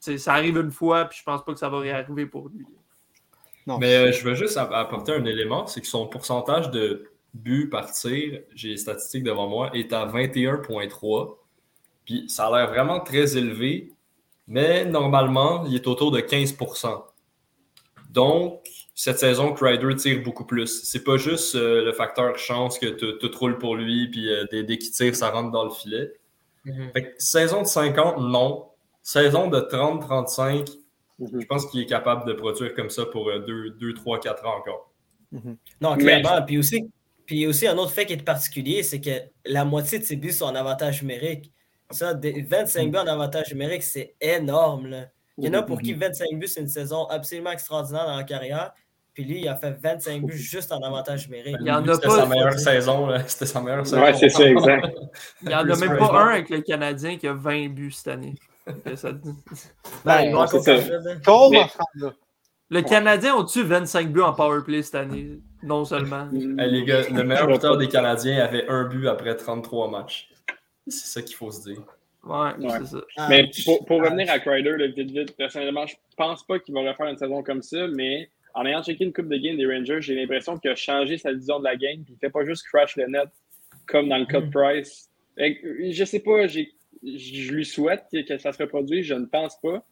ça arrive une fois, puis je pense pas que ça va réarriver pour lui. Non. Mais euh, je veux juste apporter un élément, c'est que son pourcentage de buts par tir, j'ai les statistiques devant moi, est à 21,3. Puis ça a l'air vraiment très élevé, mais normalement, il est autour de 15% Donc, cette saison, Crider tire beaucoup plus. C'est pas juste euh, le facteur chance que tout roule pour lui, puis euh, dès, qu'il tire, ça rentre dans le filet. Mhm. saison de 50, non. Saison de 30-35, mhm. je pense qu'il est capable de produire comme ça pour 2, 3, 4 ans encore. Mhm. Non, clairement. Puis aussi, puis aussi, un autre fait qui est particulier, c'est que la moitié de ses buts sont en avantage numérique. Ça, 25 buts en avantage numérique, c'est énorme. Il y en a pour qui 25 buts, c'est une saison absolument extraordinaire dans la carrière. Puis lui, il a fait 25 buts juste en avantage numérique. Il y en a C'était sa meilleure saison. C'était sa meilleure saison. Ouais, c'est ça, exact. il n'y en a même pas un avec le Canadien qui a 20 buts cette année. Ça... Ben, le Canadien a-tu 25 buts en powerplay cette année? Non seulement. les gars, le meilleur buteur des Canadiens avait un but après 33 matchs. C'est ça qu'il faut se dire. Ouais, c'est ça. Mais pour, pour revenir à Crider, le vite vite, personnellement, je pense pas qu'il va refaire une saison comme ça, mais en ayant checké une coupe de game des Rangers, j'ai l'impression qu'il a changé sa vision de la game. Puis il fait pas juste crash le net comme dans le cut mm. price. Je sais pas, je lui souhaite que ça se reproduise, je ne pense pas.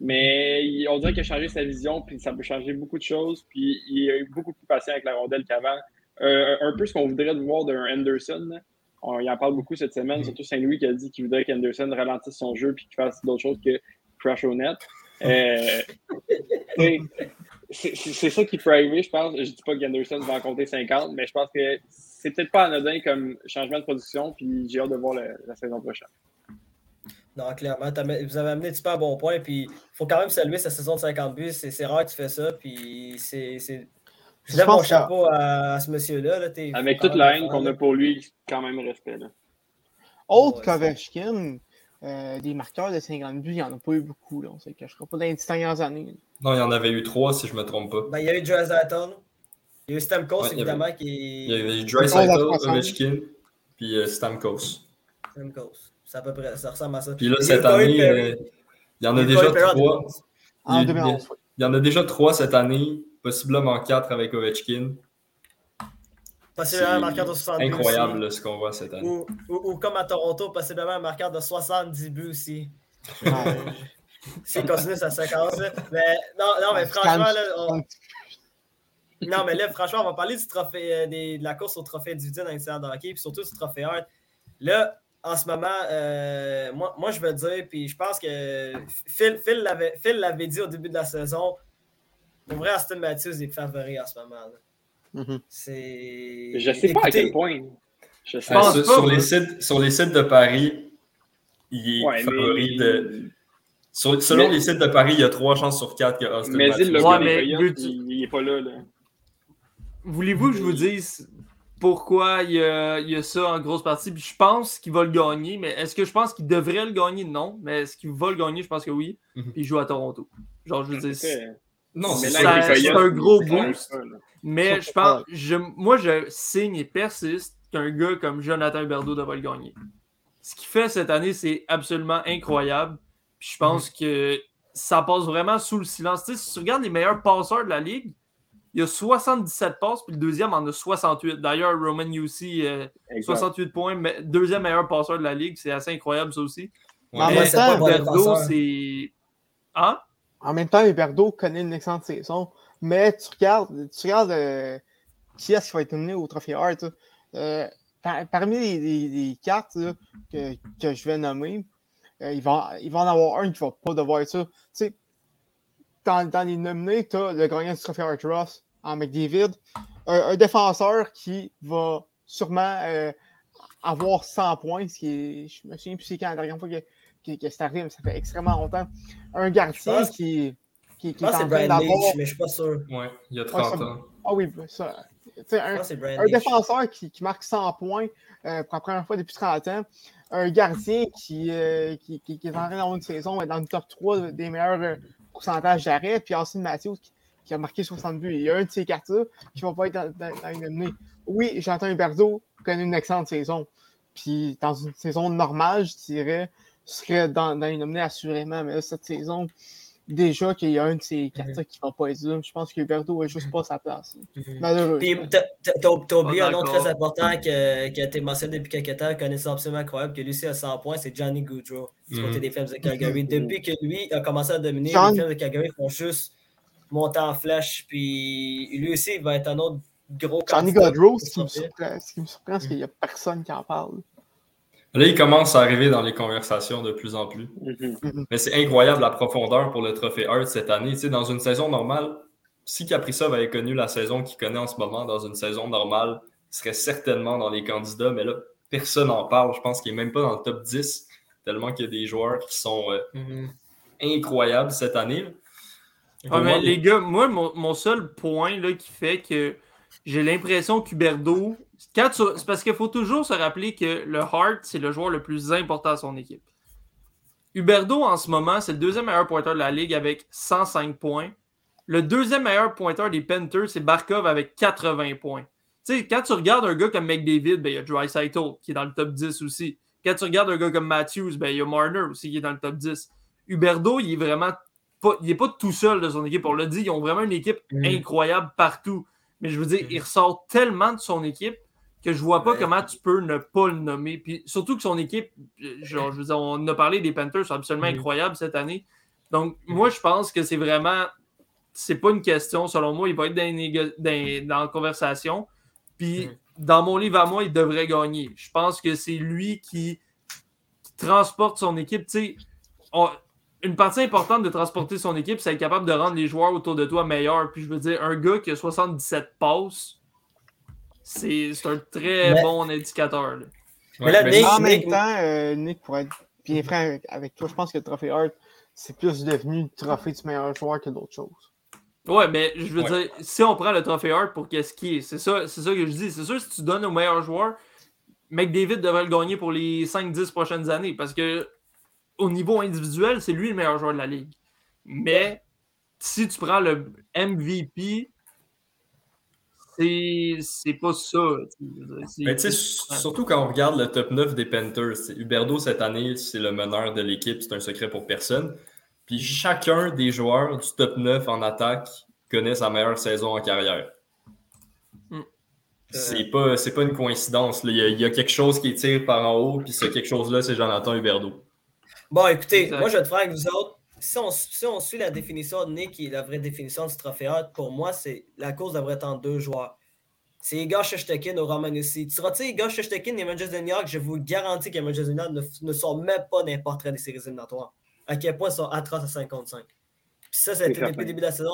Mais on dirait qu'il a changé sa vision, puis ça peut changer beaucoup de choses. Puis il est beaucoup plus patient avec la rondelle qu'avant. Euh, un peu ce qu'on voudrait voir d'un Anderson. On y en parle beaucoup cette semaine, mm. surtout Saint-Louis qui a dit qu'il voudrait qu'Anderson ralentisse son jeu puis qu'il fasse d'autres choses que crash au net. Euh, c'est ça qui peut arriver, je pense. Je dis pas qu'Anderson va en compter 50, mais je pense que c'est peut-être pas anodin comme changement de production, puis j'ai hâte de voir la saison prochaine. Non, clairement, vous avez amené un super bon point, puis il faut quand même saluer sa saison de 50 buts. C'est rare que tu fais ça, puis c'est. Je lève mon chapeau à, ce monsieur-là. Avec toute la haine qu'on a pour lui, quand même respect. Là. Autre Kovechkin, euh, des marqueurs de 50 buts, il n'y en a pas eu beaucoup. Là, on ne se cachera pas dans les dernières années. Non, il y en avait eu trois, si je ne me trompe pas. Ben, il y a eu Dreisaitl. Il y a eu Stamkos, évidemment. Qui... Il y a eu Dreisaitl, Ovechkin, puis euh, Stamkos. Stamkos. Ça, à peu près, ça ressemble à ça. Puis là, cette année, euh, il y en a déjà trois. Il, y en a déjà trois cette année, possiblement quatre avec Ovechkin. Possiblement un marqueur de 70 buts. Incroyable ce qu'on voit cette année. Ou, comme à Toronto, possiblement un marqueur de 70 buts aussi. S'il continue sa séquence. Mais non, non, mais franchement, là, Non, mais là, franchement, on va parler du trophée, euh, de la course au trophée individuel dans de hockey, puis surtout du trophée Hart. Là, en ce moment, euh, moi, moi, je veux dire, puis je pense que Phil, Phil l'avait dit au début de la saison, pour vrai, Aston Matthews est favori en ce moment. Là. Mm-hmm. C'est... Je sais pas à quel point. Je sais pas. Sur, les sites, sur les sites de Paris, il est favori de. selon les sites de Paris, il y a trois chances sur quatre que Austin mais Matthews. il, il, est pas là. là. Voulez-vous que je vous dise pourquoi il y, a, ça en grosse partie? Puis je pense qu'il va le gagner, mais est-ce que je pense qu'il devrait le gagner? Non. Mais est-ce qu'il va le gagner? Je pense que oui. Mhm. Puis il joue à Toronto. Genre, je veux dire, c'est un gros boost. Mais je pense, je, moi, je signe et persiste qu'un gars comme Jonathan Huberdeau devrait le gagner. Ce qu'il fait cette année, c'est absolument incroyable. Puis je pense mhm. que ça passe vraiment sous le silence. Tu sais, si tu regardes les meilleurs passeurs de la ligue, il y a 77 passes, puis le deuxième en a 68. D'ailleurs, Roman UC, 68 euh, points, mais deuxième meilleur passeur de la ligue. C'est assez incroyable, ça aussi. En, même temps, c'est. Hein? En même temps, Huberdo connaît une excellente saison. Mais tu regardes, tu regardes euh, qui est-ce qui va être nominé au Trophée Hart. Euh, parmi les, cartes que, que, je vais nommer, il, va, il en avoir un qui ne va pas devoir être ça. Tu sais, dans, dans les nominés, tu as le gagnant du Trophée Hart Ross, en McDavid, un, défenseur qui va sûrement euh, avoir 100 points, ce qui je me souviens plus c'est quand la dernière fois que, que, c'est arrivé, mais ça fait extrêmement longtemps. Un gardien qui, qui, qui est en train d'avoir... mais je suis pas sûr. Ouais, il y a 30 ans. Ah oui, ça, un, défenseur qui, marque 100 points euh, pour la première fois depuis 30 ans, un gardien qui, euh, qui, est en train d'avoir une saison dans le top 3 des meilleurs euh, pourcentages d'arrêt, puis Austin Matthews qui, a marqué 60 buts. Il y a un de ces cartes-là qui ne va pas être dans, dans, une Oui, Jonathan Huberto connaît une excellente saison. Puis dans une saison normale, je dirais, serait dans, dans une nominée assurément. Mais là, cette saison, déjà qu'il y a un de ces cartes mhm. qui ne va pas être là. Je pense que Huberto n'a juste pas sa place. Mhm. Malheureux. Puis, t'as oublié un nom très important qui a été mentionné depuis quelques temps, connaissant absolument incroyable, que lui aussi a 100 points, c'est Johnny Goudreau, du côté mhm. des Flames de Calgary. Depuis que lui a commencé à dominer, les Flames de Calgary font juste monter en flèche. Puis lui aussi, il va être un autre gros Johnny Goudreau, ce qui me surprend, c'est qu'il n'y a personne qui en parle. Là, il commence à arriver dans les conversations de plus en plus. Mm-hmm. Mais c'est incroyable la profondeur pour le trophée Hart cette année. Tu sais, dans une saison normale, si Kaprizov avait connu la saison qu'il connaît en ce moment dans une saison normale, il serait certainement dans les candidats. Mais là, personne n'en parle. Je pense qu'il n'est même pas dans le top 10, tellement qu'il y a des joueurs qui sont euh, mm-hmm. incroyables cette année. mais les gars, moi, mon, seul point là, qui fait que j'ai l'impression qu'Huberdo c'est parce qu'il faut toujours se rappeler que le Hart, c'est le joueur le plus important à son équipe. Huberdo, en ce moment, c'est le deuxième meilleur pointeur de la ligue avec 105 points. Le deuxième meilleur pointeur des Panthers, c'est Barkov avec 80 points. Tu sais, quand tu regardes un gars comme McDavid, ben, il y a Dry qui est dans le top 10 aussi. Quand tu regardes un gars comme Matthews, ben, il y a Marner aussi qui est dans le top 10. Huberdo, il est vraiment pas, il est pas tout seul de son équipe. On l'a dit, ils ont vraiment une équipe mm. incroyable partout. Mais je veux dire, mm. il ressort tellement de son équipe que je vois pas comment tu peux ne pas le nommer. Puis surtout que son équipe, genre, je veux dire, on a parlé des Panthers, sont absolument incroyables cette année. Donc, moi, je pense que c'est vraiment. C'est pas une question, selon moi, il va être dans, dans, la conversation. Puis, dans mon livre à moi, il devrait gagner. Je pense que c'est lui qui, transporte son équipe. Tu sais, une partie importante de transporter son équipe, c'est être capable de rendre les joueurs autour de toi meilleurs. Puis, je veux dire, un gars qui a 77 passes, c'est un très bon indicateur. Mais là, Nick, en même temps, euh, Nick, pour être bien franc avec, toi, je pense que le trophée Hart, c'est plus devenu le trophée du meilleur joueur que d'autres choses. Ouais, mais je veux dire, si on prend le trophée Hart pour qu'est-ce qui est, c'est ça, ça que je dis. C'est sûr, si tu donnes au meilleur joueur, McDavid devrait le gagner pour les 5-10 prochaines années parce que au niveau individuel, c'est lui le meilleur joueur de la ligue. Mais si tu prends le MVP, c'est pas ça. Mais tu sais, surtout quand on regarde le top 9 des Panthers, Huberdo cette année, c'est le meneur de l'équipe, c'est un secret pour personne. Puis chacun des joueurs du top 9 en attaque connaît sa meilleure saison en carrière. Hmm. C'est pas, pas une coïncidence. Il, y a, quelque chose qui tire par en haut, puis ce quelque chose-là, c'est Jonathan Huberdo. Bon, écoutez, moi je vais te faire avec vous autres si on, suit la définition de Nick et la vraie définition du trophée pour moi, c'est la course devrait être en deux joueurs. C'est Igor Shestekin ou Roman aussi. Tu retires Igor Shestekin et Manchester New York, je vous garantis que Manchester New York ne, ne sont même pas n'importe quel des séries éliminatoires. À quel point ils sont atroces à 55. Puis ça, c'était depuis le début de la saison.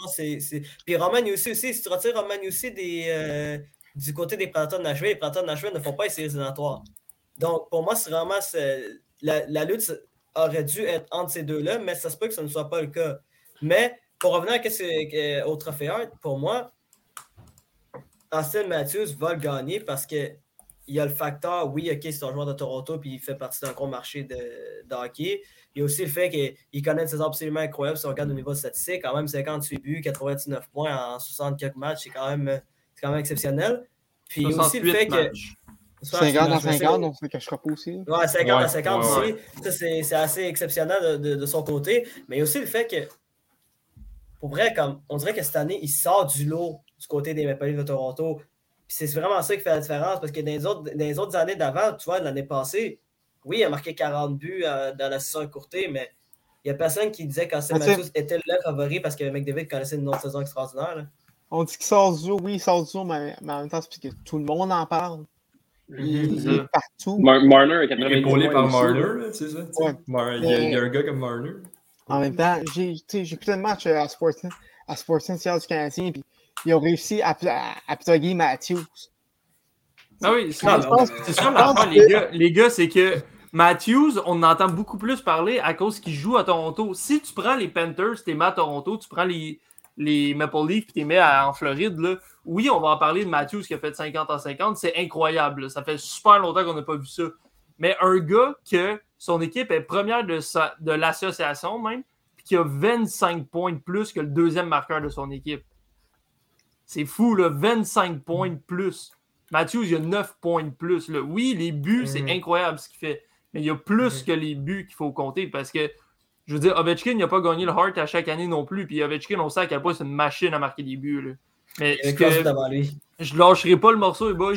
Puis Roman aussi, aussi, si tu retires Roman aussi des, euh, du côté des Prédateurs de Nashville, les Prédateurs de Nashville ne font pas les séries éliminatoires. Donc, pour moi, c'est vraiment la, la lutte aurait dû être entre ces deux-là, mais ça se peut que ce ne soit pas le cas. Mais pour revenir à au trophée pour moi, Austin Matthews va le gagner parce qu'il y a le facteur, oui, ok, c'est un joueur de Toronto puis il fait partie d'un gros marché de, hockey. Il y a aussi le fait qu'il connaît saison absolument incroyable si on regarde au niveau statistique. Quand même 58 buts, 99 points en 64 matchs, c'est quand, même, quand même exceptionnel. Puis il y a aussi le fait que. 50 à 50, donc ça ne cachera pas aussi. Ouais, 50 à 50 aussi. Ça, c'est assez exceptionnel de, de, son côté. Mais il y a aussi le fait que, pour vrai, comme on dirait que cette année, il sort du lot du côté des Maple Leafs de Toronto. c'est vraiment ça qui fait la différence parce que dans les autres, dans les autres années d'avant, tu vois, l'année passée, oui, il a marqué 40 buts euh, dans la saison courtée, mais il n'y a personne qui disait qu'Austin Matthews était le favori parce que McDavid connaissait une autre saison extraordinaire. On dit qu'il sort du lot, oui, il sort du lot, mais, en même temps, c'est parce que tout le monde en parle. Il, est partout. Marner est épaulé par Marner, c'est ça? il, y a, un gars comme Marner. En même temps, j'ai écouté le match à Sportsnet, à Sportsnet du Canadien, puis ils ont réussi à, à, plugger Matthews. Ah oui, c'est ça, les gars, les gars c'est que Matthews, on entend beaucoup plus parler à cause qu'il joue à Toronto. Si tu prends les Panthers, t'es à Toronto, tu prends les, les Maple Leafs et tu les mets en Floride, là, oui, on va en parler de Matthews qui a fait 50 en 50. C'est incroyable. Ça fait super longtemps qu'on n'a pas vu ça. Mais un gars que son équipe est première de, de l'association même, puis qui a 25 points de plus que le deuxième marqueur de son équipe. C'est fou, là, 25 points de plus. Matthews, il a 9 points de plus. Là. Oui, les buts, c'est mhm. incroyable ce qu'il fait. Mais il y a plus mhm. que les buts qu'il faut compter parce que, je veux dire, Ovechkin n'a pas gagné le Hart à chaque année non plus. Puis Ovechkin, on sait à quel point c'est une machine à marquer des buts. Là. Mais ce que, je lâcherai pas le morceau, les boys.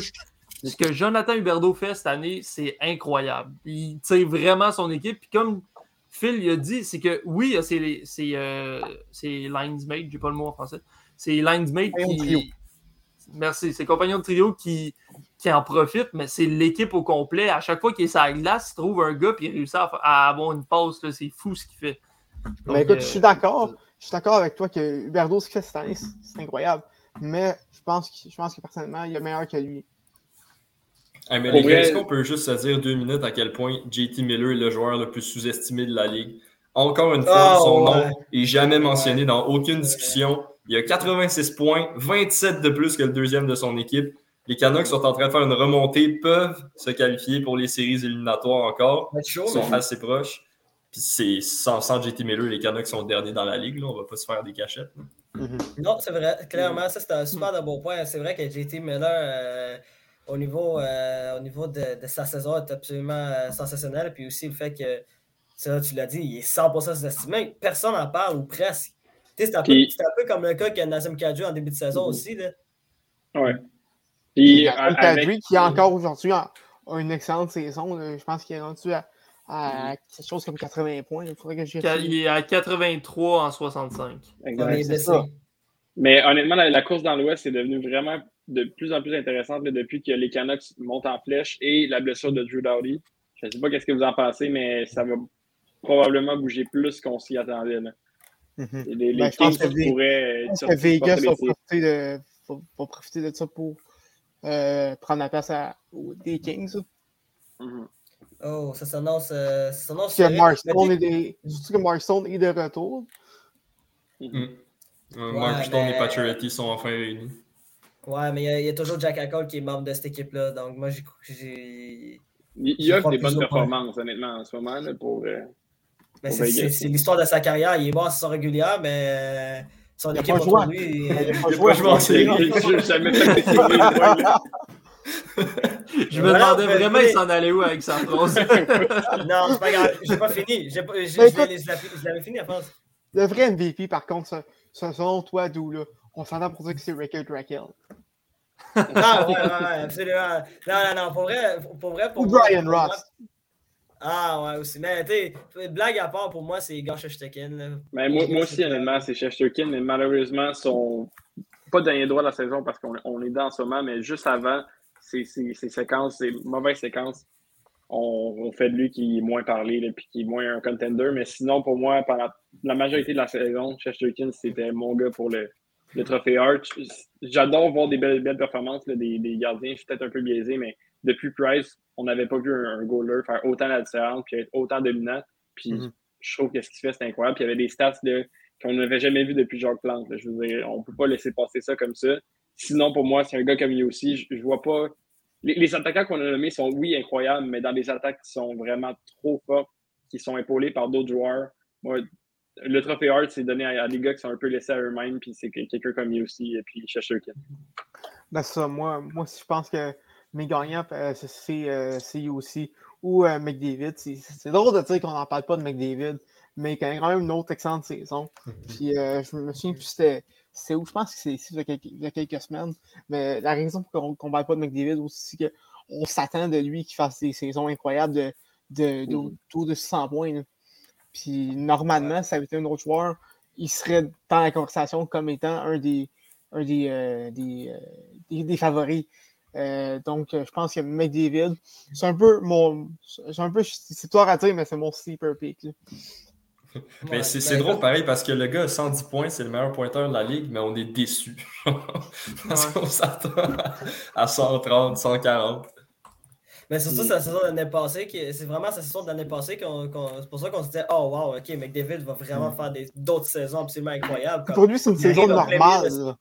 Ce que Jonathan Huberdeau fait cette année, c'est incroyable. Il tire vraiment son équipe. Puis comme Phil il a dit, c'est que oui, c'est c'est euh, linesmate, j'ai pas le mot en français. C'est linesmate qui. Merci. C'est compagnon de trio qui, qui en profite, mais c'est l'équipe au complet. À chaque fois qu'il est sur la glace, il trouve un gars et il réussit à, avoir une passe. C'est fou ce qu'il fait. mais écoute, je suis d'accord. Je suis d'accord avec toi que Huberdeau, ce qu'il fait cette année, c'est incroyable. Mais je pense, que, je pense que personnellement, il est meilleur que lui. est-ce qu'on peut juste se dire deux minutes à quel point JT Miller est le joueur le plus sous-estimé de la ligue? Encore une fois, ah, son nom n'est jamais mentionné dans aucune discussion. Il a 86 points, 27 de plus que le deuxième de son équipe. Les Canucks sont en train de faire une remontée, peuvent se qualifier pour les séries éliminatoires encore. Ils sont assez proches. Puis c'est sans, JT Miller, les Canucks sont derniers dans la ligue. Là. On va pas se faire des cachettes. Mhm. Non, c'est vrai. Clairement, ça, c'est un super de bon point. C'est vrai que JT Miller, euh, au niveau, euh, au niveau de, sa saison, est absolument euh, sensationnel. Puis aussi le fait que, ça, tu l'as dit, il est 100% sous-estimé. Personne n'en parle ou presque. C'est un, Puis... un, peu comme le cas que Nazem Kadju en début de saison mhm. aussi. Là. Ouais. Puis, Kadju qui encore aujourd'hui a, une excellente saison. Je pense qu'il est rendu à à quelque chose comme 80 points. Il faudrait que Il est à 83 en 65. Mais honnêtement, la, course dans l'Ouest est devenue vraiment de plus en plus intéressante depuis que les Canucks montent en flèche et la blessure de Drew Dowdy. Je ne sais pas ce que vous en pensez, mais ça va probablement bouger plus qu'on s'y attendait. Là. Les, ben, Kings pourraient. Je pense que Vegas va profiter, de, profiter de ça pour euh, prendre la place à, des Kings. Mhm. Oh, ça s'annonce. Euh, ça s'annonce. Que Marstone est, de... que Marstone est de retour. Mm. Euh, Marstone et Paturity sont enfin réunis. Ouais, mais il y, a toujours Jack Acol qui est membre de cette équipe-là. Donc, moi, j'ai. Il y a des bonnes performances, honnêtement, en ce moment. Là, pour, euh, c'est l'histoire de sa carrière. Il est bon à saison régulière, mais euh, son équipe contre lui. Il n'a pas joué. Je n'ai jamais fait je me demandais vraiment il s'en allait où avec sa phrase. non, c'est pas grave. J'ai pas fini. J'ai, j'ai, je l'avais fini, à pense. Le vrai MVP, par contre, selon toi, d'où là, on s'entend pour dire que c'est Ricky Raquel. ah, ouais, ouais, absolument. Non, non, non, pour vrai, pour vrai. Pour Ou Brian Ross. Ah, ouais, aussi. Mais, tu blague à part, pour moi, c'est Igor Shesterkin. Mais moi, moi aussi, honnêtement, c'est Shesterkin, mais malheureusement, son. Pas dernier droit de la saison parce qu'on on est dans ce moment, mais juste avant, ces, séquences, ces mauvaises séquences, on, fait de lui qui est moins parlé et qui est moins un contender. Mais sinon, pour moi, pendant la majorité de la saison, Chesterkin, c'était mon gars pour le, le trophée Hart. J'adore voir des belles, belles performances des, des, gardiens. Je suis peut-être un peu biaisé, mais depuis Price, on n'avait pas vu un, goaler faire autant la différence puis être autant dominant. Puis mm-hmm. je trouve que ce qu'il fait, c'est incroyable. Puis il y avait des stats qu'on n'avait jamais vu depuis Jacques Plante. Je veux dire, on ne peut pas laisser passer ça comme ça. Sinon, pour moi, c'est un gars comme lui aussi. Je, je vois pas. Les, attaquants qu'on a nommés sont, oui, incroyables, mais dans des attaques qui sont vraiment trop fortes, qui sont épaulées par d'autres joueurs. Moi, le trophée Hart, c'est donné à, des gars qui sont un peu laissés à eux-mêmes, puis c'est quelqu'un comme lui aussi, et puis Shesterkin. Ben, ça, moi, moi, je pense que mes gagnants, euh, c'est euh, aussi ou euh, McDavid. C'est drôle de dire qu'on n'en parle pas de McDavid, mais il a quand même une autre excellente saison. Mhm. Puis je me souviens plus c'était c'est où je pense que c'est ici il y, a quelques, semaines. Mais la raison pour qu'on ne parle pas de McDavid aussi, c'est qu'on s'attend de lui qu'il fasse des saisons incroyables de, de, de, de 600 points. Puis normalement, si ça avait été un autre joueur, il serait dans la conversation comme étant un des, un des, euh, euh, des, des, favoris. Euh, donc, je pense que McDavid, c'est un peu mon. C'est un peu. C'est toi à dire, mais c'est mon sleeper pick. Mais c'est drôle pareil parce que le gars a 110 points, c'est le meilleur pointeur de la ligue, mais on est déçu. parce qu'on s'attend à 130, 140. Mais c'est ça, c'est la saison de l'année passée. C'est vraiment sa saison de l'année passée. c'est pour ça qu'on se disait Oh wow, ok, McDavid va vraiment faire d'autres saisons absolument incroyables. pour lui, c'est une saison normale.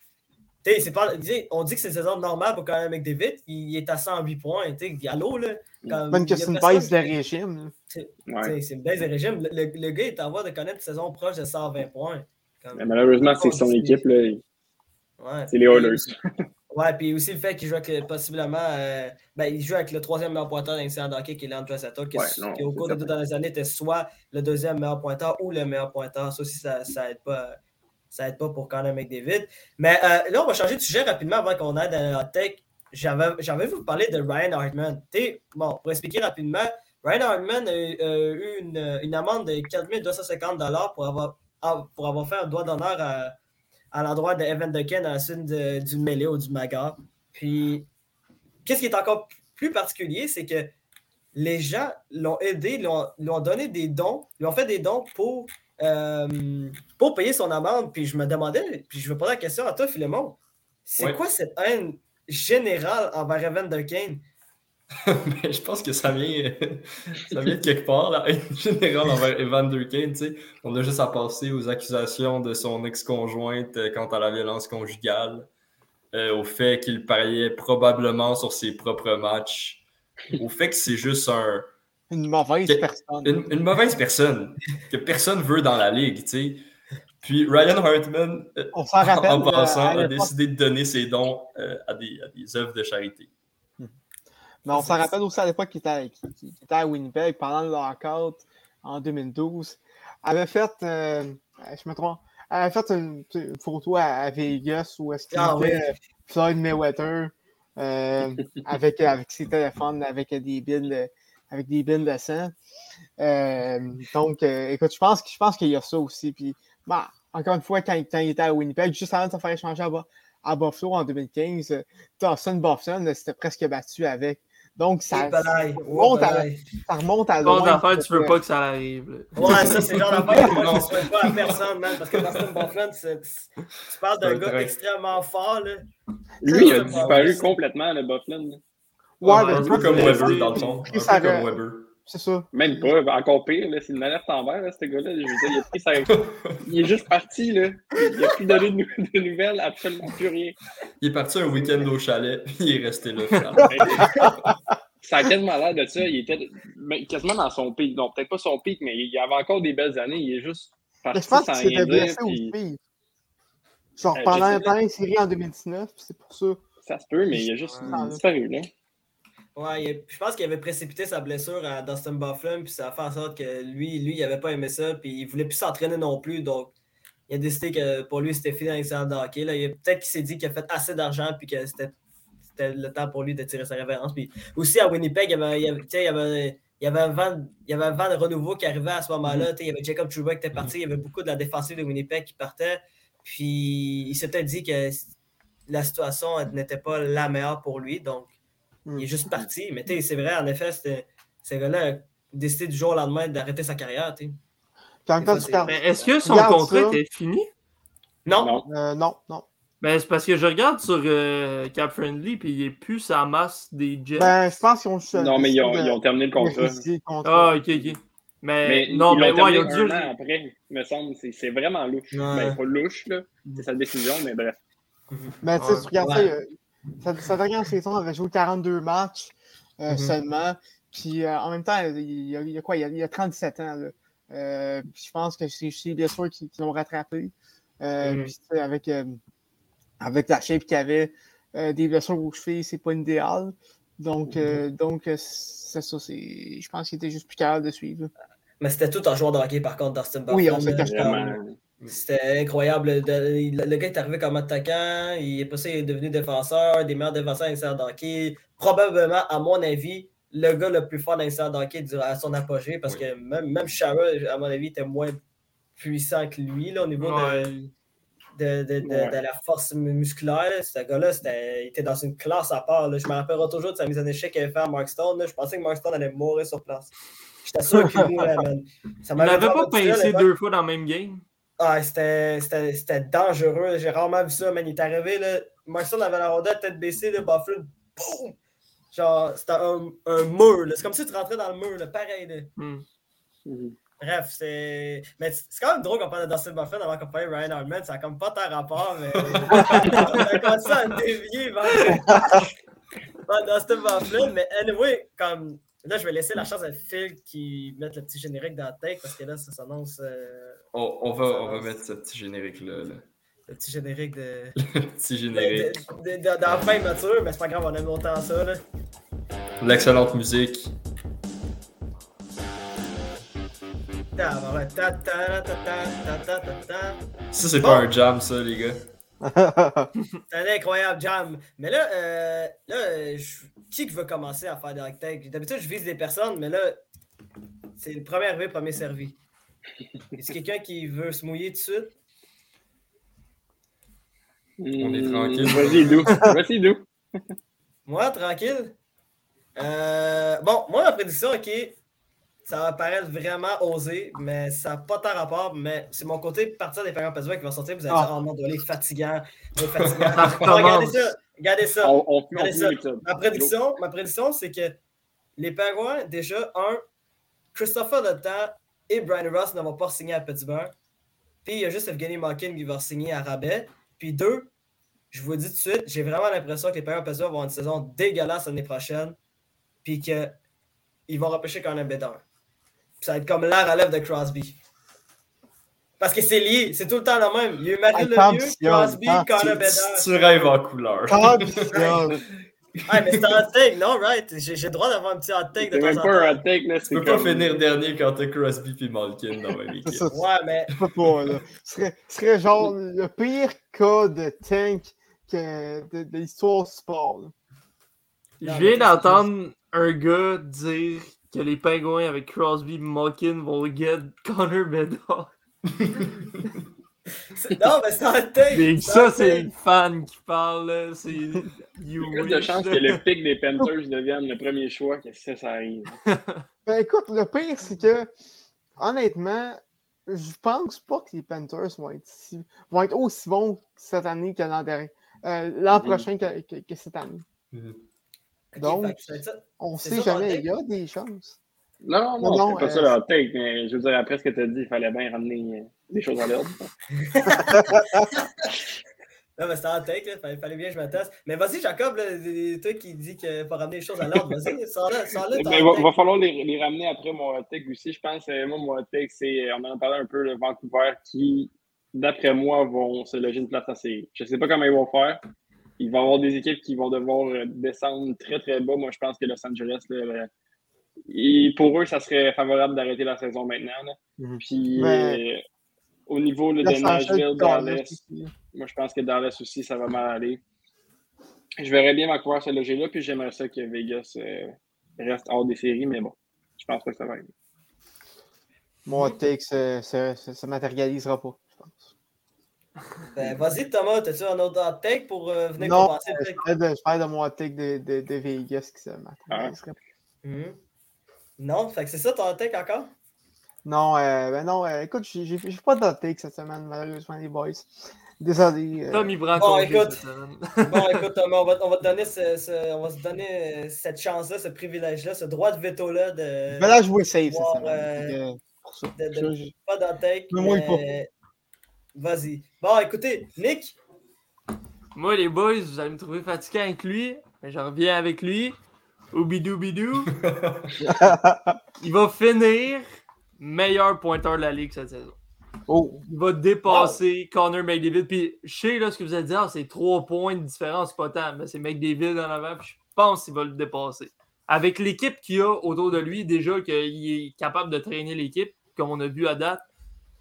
Pas, on dit que c'est une saison normale pour quand même McDavid. Il, il est à 108 points. Allô, là. Même que c'est une baisse de régime. C'est une baisse de régime. Le, gars est en voie de connaître une saison proche de 120 points. malheureusement, c'est son équipe. Là. C'est les Oilers. Ouais, puis aussi le fait qu'il joue avec possiblement. Euh, ben, il joue avec le troisième meilleur pointeur dans de hockey qui est Leandro Sato, qui, qui, au cours des deux dernières années était soit le deuxième meilleur pointeur ou le meilleur pointeur. Ça aussi, ça, ça aide pas. Ça aide pas pour Connor McDavid. Mais euh, là, on va changer de sujet rapidement avant qu'on aille dans la tech. J'avais vous parler de Ryan Hartman. bon, pour expliquer rapidement, Ryan Hartman a, eu une, une, amende de 4250 pour avoir, pour avoir fait un doigt d'honneur à à l'endroit de Evan Duncan à la suite du mêlée ou du maga. Puis, qu'est-ce qui est encore plus particulier, c'est que les gens l'ont aidé, lui ont, donné des dons, lui ont fait des dons pour, euh, pour payer son amende. Puis je me demandais, puis je vais poser la question à toi, Philemon, c'est quoi cette haine générale envers Evan Duncan? Mais je pense que ça vient, ça vient de quelque part, la haine générale envers Evan Durkin. On a juste à passer aux accusations de son ex-conjointe euh, quant à la violence conjugale, euh, au fait qu'il pariait probablement sur ses propres matchs, au fait que c'est juste un. Une mauvaise personne. Une, mauvaise personne que personne veut dans la ligue. Puis Ryan Hartman, euh, en, passant, a décidé de donner ses dons à, des, à des œuvres de charité. Mais on s'en rappelle aussi à l'époque qu'il était, à Winnipeg pendant le lockout en 2012. Elle avait fait, euh, je me trompe, avait fait une, photo à, Vegas où est-ce qu'il ah, était Floyd Mayweather euh, avec, avec ses téléphones, avec des billes, avec des billes de sang. Euh, donc, écoute, je pense, je pense qu'il y a ça aussi. Puis, bah, encore une fois, quand, il était à Winnipeg, juste avant de se faire échanger à, à Buffalo en 2015, Dawson Buffalo s'était presque battu avec donc, ça, remonte à, ça remonte à loin. d'affaires, tu veux pas que ça arrive. Ouais, ça, c'est le genre d'affaire que moi, je ne souhaite pas à personne, man. Parce que Dustin Bufflin, tu parles d'un gars extrêmement fort, là. Lui, il a disparu complètement, le Bufflin. Ouais, un peu comme Weber, dans le fond. Un peu comme Weber. C'est ça. Même pas, encore pire, c'est une alerte en vert, ce gars-là. Je veux dire, il, a pris sa... il est juste parti, là. Il n'a plus donné de, nouvelles, absolument plus rien. Il est parti un week-end au chalet, il est resté là. ça a quasiment l'air de ça. Il était quasiment dans son pic. Non, peut-être pas son pic, mais il y avait encore des belles années. Il est juste parti je pense sans rien dire. Puis... Genre euh, pendant, pendant une série en 2019, c'est pour ça. Ça se peut, mais il a juste disparu, là. Ouais, je pense qu'il avait précipité sa blessure à Dustin Bufflin, puis ça a fait en sorte que lui, lui, il n'avait pas aimé ça, puis il voulait plus s'entraîner non plus. Donc, il a décidé que pour lui, c'était fini dans les de hockey. Là. Peut-être qu'il s'est dit qu'il a fait assez d'argent, puis que c'était le temps pour lui de tirer sa révérence. Puis aussi à Winnipeg, il y avait, il y avait, il y avait, il y avait un vent, il y avait un vent de renouveau qui arrivait à ce moment-là. Mm-hmm. Il y avait Jacob Trouba qui était parti, il y avait beaucoup de la défensive de Winnipeg qui partait. Puis il s'était dit que la situation n'était pas la meilleure pour lui. Donc, il est juste parti. Mais c'est vrai, en effet, ce gars-là a décidé du jour au lendemain d'arrêter sa carrière. Est-ce que son contrat était fini? Non. Euh, non, non. Ben, c'est parce que je regarde sur euh, Cap Friendly puis il n'est plus sa masse des Jets. Ben, je pense qu'ils ont Non, mais ils ont, ils ont terminé le contrat. Ah, ok, ok. Mais, non, mais ouais, ils ont dû. après, me semble, c'est vraiment louche. Ben, pas louche, là. C'est sa décision, mais bref. Mais tu sais, tu regardes ça, sa, dernière saison, avait joué 42 matchs euh, mm-hmm. seulement. Puis euh, en même temps, il y a, il a quoi? Il y a, 37 ans. Là. Euh, je pense que c'est les blessures qui, qui l'ont rattrapé. Mm-hmm. Puis avec, avec la shape qu'il avait, des blessures aux chevilles, c'est pas idéal. Donc, mm-hmm. donc c'est ça. Je pense qu'il était juste plus capable de suivre. Mais c'était tout un joueur de hockey, par contre, Dustin Buffalo. Oui, on s'est c'était incroyable. Le, gars est arrivé comme attaquant, il est passé, il est devenu défenseur, des meilleurs défenseurs dans d'hockey. Probablement, à mon avis, le gars le plus fort l'histoire d'hockey à son apogée, parce que même, même à mon avis, était moins puissant que lui là, au niveau de, de, la force musculaire. Ce gars-là, il était dans une classe à part. Je me rappellerai toujours de sa mise en échec qu'il avait fait à Mark Stone. Je pensais que Mark Stone allait mourir sur place. J'étais sûr qu'il mourrait, man. il n'avait pas pincé deux fois dans le même game? Ah, c'était dangereux. J'ai rarement vu ça, man. Il est arrivé, là. Marcel avait la rondelle, tête baissée, le Buffalo. Boum! Genre, c'était un, un, mur. C'est comme si tu rentrais dans le mur, là, pareil. Hmm. Bref, c'est. Mais c'est quand même drôle qu'on parle de Dustin Buffett avant qu'on parle de Ryan Hardman. Ça n'a comme pas tant rapport, mais. on a commencé à dévier vers Dustin Buffett. Mais anyway, comme. Là, je vais laisser la chance à Phil qui mette le petit générique dans la tête parce que là, ça s'annonce. Euh, on, va, on va mettre ce petit générique-là. Le petit générique de. le petit générique. D'enfant mature, mais c'est pas grave, on aime autant ça. là. L'excellente musique. Ça, c'est pas un jam, ça, les gars. c'est un incroyable jam. Mais là, euh, là qui veut commencer à faire des hot D'habitude, je vise des personnes, mais là, c'est le premier arrivé, premier servi. Est-ce quelqu'un qui veut se mouiller tout de suite? On est tranquille. Vas-y, Dou. Vas-y, Dou. moi, tranquille. Euh, bon, moi, la prédiction, OK, ça va paraître vraiment osé, mais ça n'a pas tant rapport. Mais c'est mon côté partir des parents qui va sortir. Vous allez dire, oh mon dieu, fatigant. fatigant. regardez ça. Regardez ça. regardez ça. Ma prédiction, ma prédiction c'est que les Penguins, déjà, un, Christopher Letang et Brian Ross ne vont pas signer à Pittsburgh. Puis il y a juste Evgeny Malkin qui va signer à Rabais. Puis deux, je vous dis tout de suite, j'ai vraiment l'impression que les Penguins Pittsburgh vont avoir une saison dégueulasse l'année prochaine. Puis qu'ils vont repêcher quand même Bédard ça va être comme la relève de Crosby. Parce que c'est lié, c'est tout le temps le même. Il y a eu Mario Lemieux, Crosby, Connor Bedard. Tu rêves en couleur. Ah, mais c'est un hot take, non, right? J'ai le droit d'avoir un petit hot take de temps même pas un hot take, là. Tu peux pas finir dernier quand t'as Crosby et Malkin dans ma équipe. ouais, mais. pas, là. Ce serait, serait genre le pire cas de tank que de, de l'histoire du sport. Je viens d'entendre un gars dire que les pingouins avec Crosby Malkin vont get Connor Bedard. non, mais c'est un take! ça, c'est une fan qui parle. C'est Il y a plus de chance que le pic des Panthers devienne le premier choix que ça, ça arrive. ben écoute, le pire, c'est que, honnêtement, je pense pas que les Panthers vont être, vont être aussi bons cette année que l'an dernier. Euh, l'an mm-hmm. prochain que, cette année. Donc, on ne sait jamais, il y a des chances. Non, non, non, c'est pas ça euh, leur take, mais je veux dire, après ce que tu as dit, il fallait bien ramener euh, des choses à l'ordre. non, mais c'était en take, il fallait, fallait, bien que je m'attasse. Mais vas-y, Jacob, toi qui dis qu'il faut ramener des choses à l'ordre, vas-y, sors-le, sors-le. Il va, va, falloir les, les, ramener après mon take aussi. Je pense, euh, moi, mon take, c'est, on en a parlé un peu, le Vancouver, qui, d'après moi, vont se loger une place assez. Je ne sais pas comment ils vont faire il va y avoir des équipes qui vont devoir euh, descendre très, très bas. Moi, je pense que Los Angeles, là, pour eux, ça serait favorable d'arrêter la saison maintenant. Mhm. Puis, euh, au niveau de Nashville, Dallas, moi, je pense que Dallas aussi, ça va mal aller. Je verrais bien Vancouver se loger là, puis j'aimerais ça que Vegas euh, reste hors des séries, mais bon, je pense pas que ça va arriver. Moi, take, ça ne matérialisera pas. Ben, vas-y, Thomas, as-tu un autre hot take pour euh, venir non, commencer le take? Je parle de, mon hot take de, de, de Vegas qui se ah. Mmh. Non, fait que c'est ça ton hot take encore? Non, euh, ben non, euh, écoute, j'ai pas take cette semaine, malheureusement, les boys. Désolé. Euh... Tom, il bon, écoute, bon, écoute, Thomas, on va, on va te donner, ce, ce, on va se donner euh, cette chance-là, ce privilège-là, ce droit de veto-là de. Ben là, jouer safe cette semaine. Euh, pour ça. De, de, pas. Mais, Vas-y. Bon, écoutez, Nick? Moi, les boys, vous allez me trouver fatigué avec lui, mais je reviens avec lui. Oubidou bidou. Il va finir meilleur pointeur de la ligue cette saison. Oh. Il va dépasser Connor McDavid. Puis je sais là, ce que vous allez dire, ah, c'est trois points de différence, pas tant, mais c'est McDavid en avant. Puis je pense qu'il va le dépasser. Avec l'équipe qu'il a autour de lui, déjà qu'il est capable de traîner l'équipe, comme on a vu à date,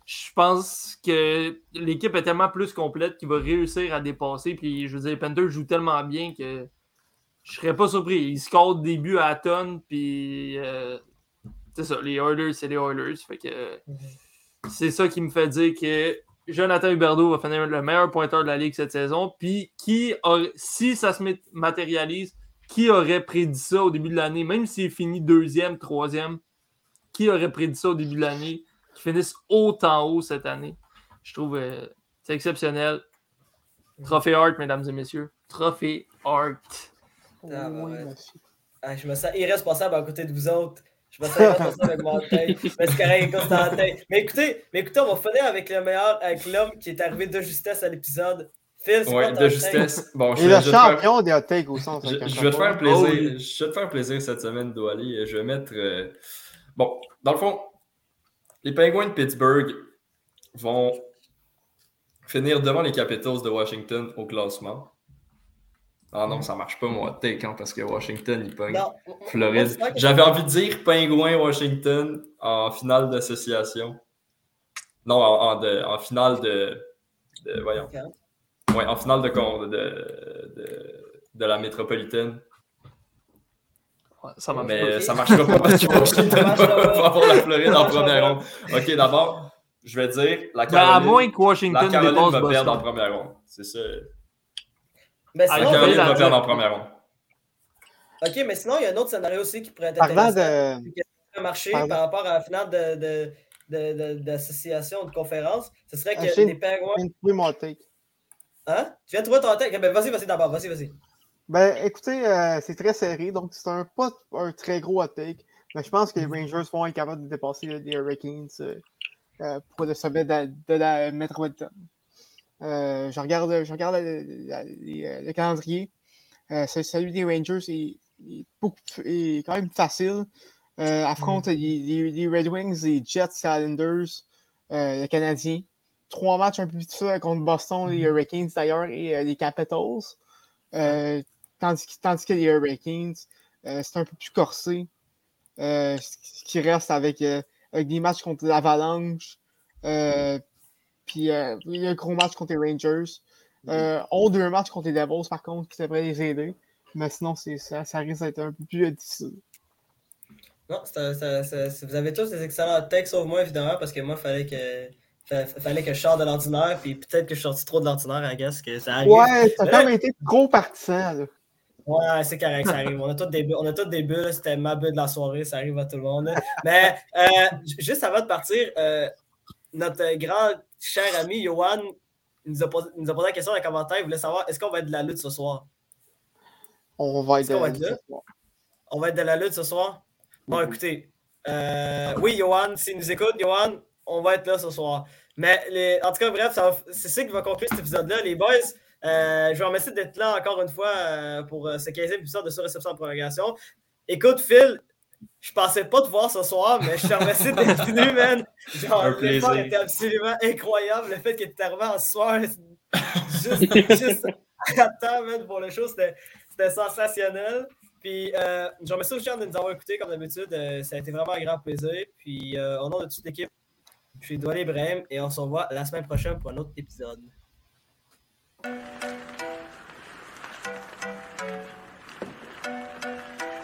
je pense que l'équipe est tellement plus complète qu'il va réussir à dépasser. Puis je veux dire, Panther joue tellement bien que je serais pas surpris. Il score des buts à tonne, puis euh, c'est ça, les Oilers, c'est les Oilers. Fait que c'est ça qui me fait dire que Jonathan Huberdeau va finir le meilleur pointeur de la Ligue cette saison. Puis qui si ça se matérialise, qui aurait prédit ça au début de l'année, même s'il finit deuxième, troisième, qui aurait prédit ça au début de l'année? qui finissent haut en haut cette année? Je trouve euh, c'est exceptionnel. Trophée Art, mesdames et messieurs. Trophée Art. Ah, ah, je me sens irresponsable à côté de vous autres. Je me sens irresponsable avec mon tête. Mais c'est correct, écoute, dans la tête. Mais écoutez, mais écoutez, on va finir avec le meilleur, avec l'homme qui est arrivé de justesse à l'épisode. Phil, c'est ouais, de justesse. Bon, je, le champion des hot takes au sens. Je, je, vais te faire plaisir. je vais te faire plaisir cette semaine, Douali. Je vais mettre. Euh, bon, dans le fond, les Penguins de Pittsburgh vont finir devant les Capitals de Washington au classement. Ah non, ça marche pas, moi, take, hein, parce que Washington, il pogne Floride. J'avais envie de dire Pingouin Washington en finale d'association. Non, en, en, finale de. voyons. Ouais, en finale de, de, de, la métropolitaine. ça marche Mais ça marchera pas parce que Washington va avoir la Floride en première ronde. Ok, d'abord, je vais dire la Caroline. Ben, à moins que Washington la Caroline va perdre en première ronde. C'est ça. Mais sinon, Caroline va perdre en première ronde. Ok, mais sinon, il y a un autre scénario aussi qui pourrait être intéressant. De... marcher par rapport à la finale de, d'association de, de, de, conférence, ce serait que les Penguins. mon take. Hein? Tu viens de trouver ton take? Ben, vas-y, vas-y d'abord, vas-y, vas-y. Ben, écoutez, euh, c'est très serré, donc c'est un, pas un très gros hot take. Mais je pense que les Rangers vont être capables de dépasser les Hurricanes. Euh, euh, pour le sommet de, la Metropolitan. Euh, je regarde, je regarde le, calendrier. Euh, celui des Rangers est, quand même facile. affronte mm. les, Red Wings, les Jets, les Islanders, les Canadiens. Trois matchs un peu plus difficiles contre Boston, les mm. Hurricanes d'ailleurs et les Capitals. tandis, tandis, que les Hurricanes, c'est un peu plus corsé. ce qui reste avec avec des matchs contre l'Avalanche. Euh, puis euh, il y a un gros match contre les Rangers. Euh, ont deux matchs contre les Devils, par contre, qui devraient les aider. Mais sinon, ça, ça risque d'être un peu plus difficile. Non, vous avez tous des excellents textes, sauf moi, évidemment, parce que moi, il fallait que, fallait que je sorte de l'ordinaire, puis peut-être que je sortis trop de l'ordinaire, I guess, que ça arrive. Ouais, ça a quand même été gros partisan, là. Ouais, c'est correct, ça arrive. On a tous des bulles. On a toutes des bulles. C'était ma bulle de la soirée. Ça arrive à tout le monde. Mais euh, juste avant de partir, euh, notre grand cher ami Johan nous a, posé, nous a posé la question dans les commentaires. Il voulait savoir est-ce qu'on va être de la lutte ce soir? On va être de la lutte ce soir. On va être de la lutte ce soir? Bon, écoutez. Euh, oui, Johan, s'il nous écoute, Johan, on va être là ce soir. Mais les, en tout cas, bref, c'est ça qui va conclure cet épisode-là. Les boys, euh, je vous remercie d'être là encore une fois euh, pour ce 15e épisode de Sur-Réception en prolongation. Écoute, Phil, je pensais pas te voir ce soir, mais je te remercie d'être venu, man. Genre, le soir était absolument incroyable. Le fait que tu arrivé en soir, juste, juste à temps, man, pour le show, c'était sensationnel. Puis, euh, je remercie aussi de nous avoir écoutés, comme d'habitude. ça a été vraiment un grand plaisir. Puis, au nom de toute l'équipe, je suis Doual Ibrahim et on se revoit la semaine prochaine pour un autre épisode.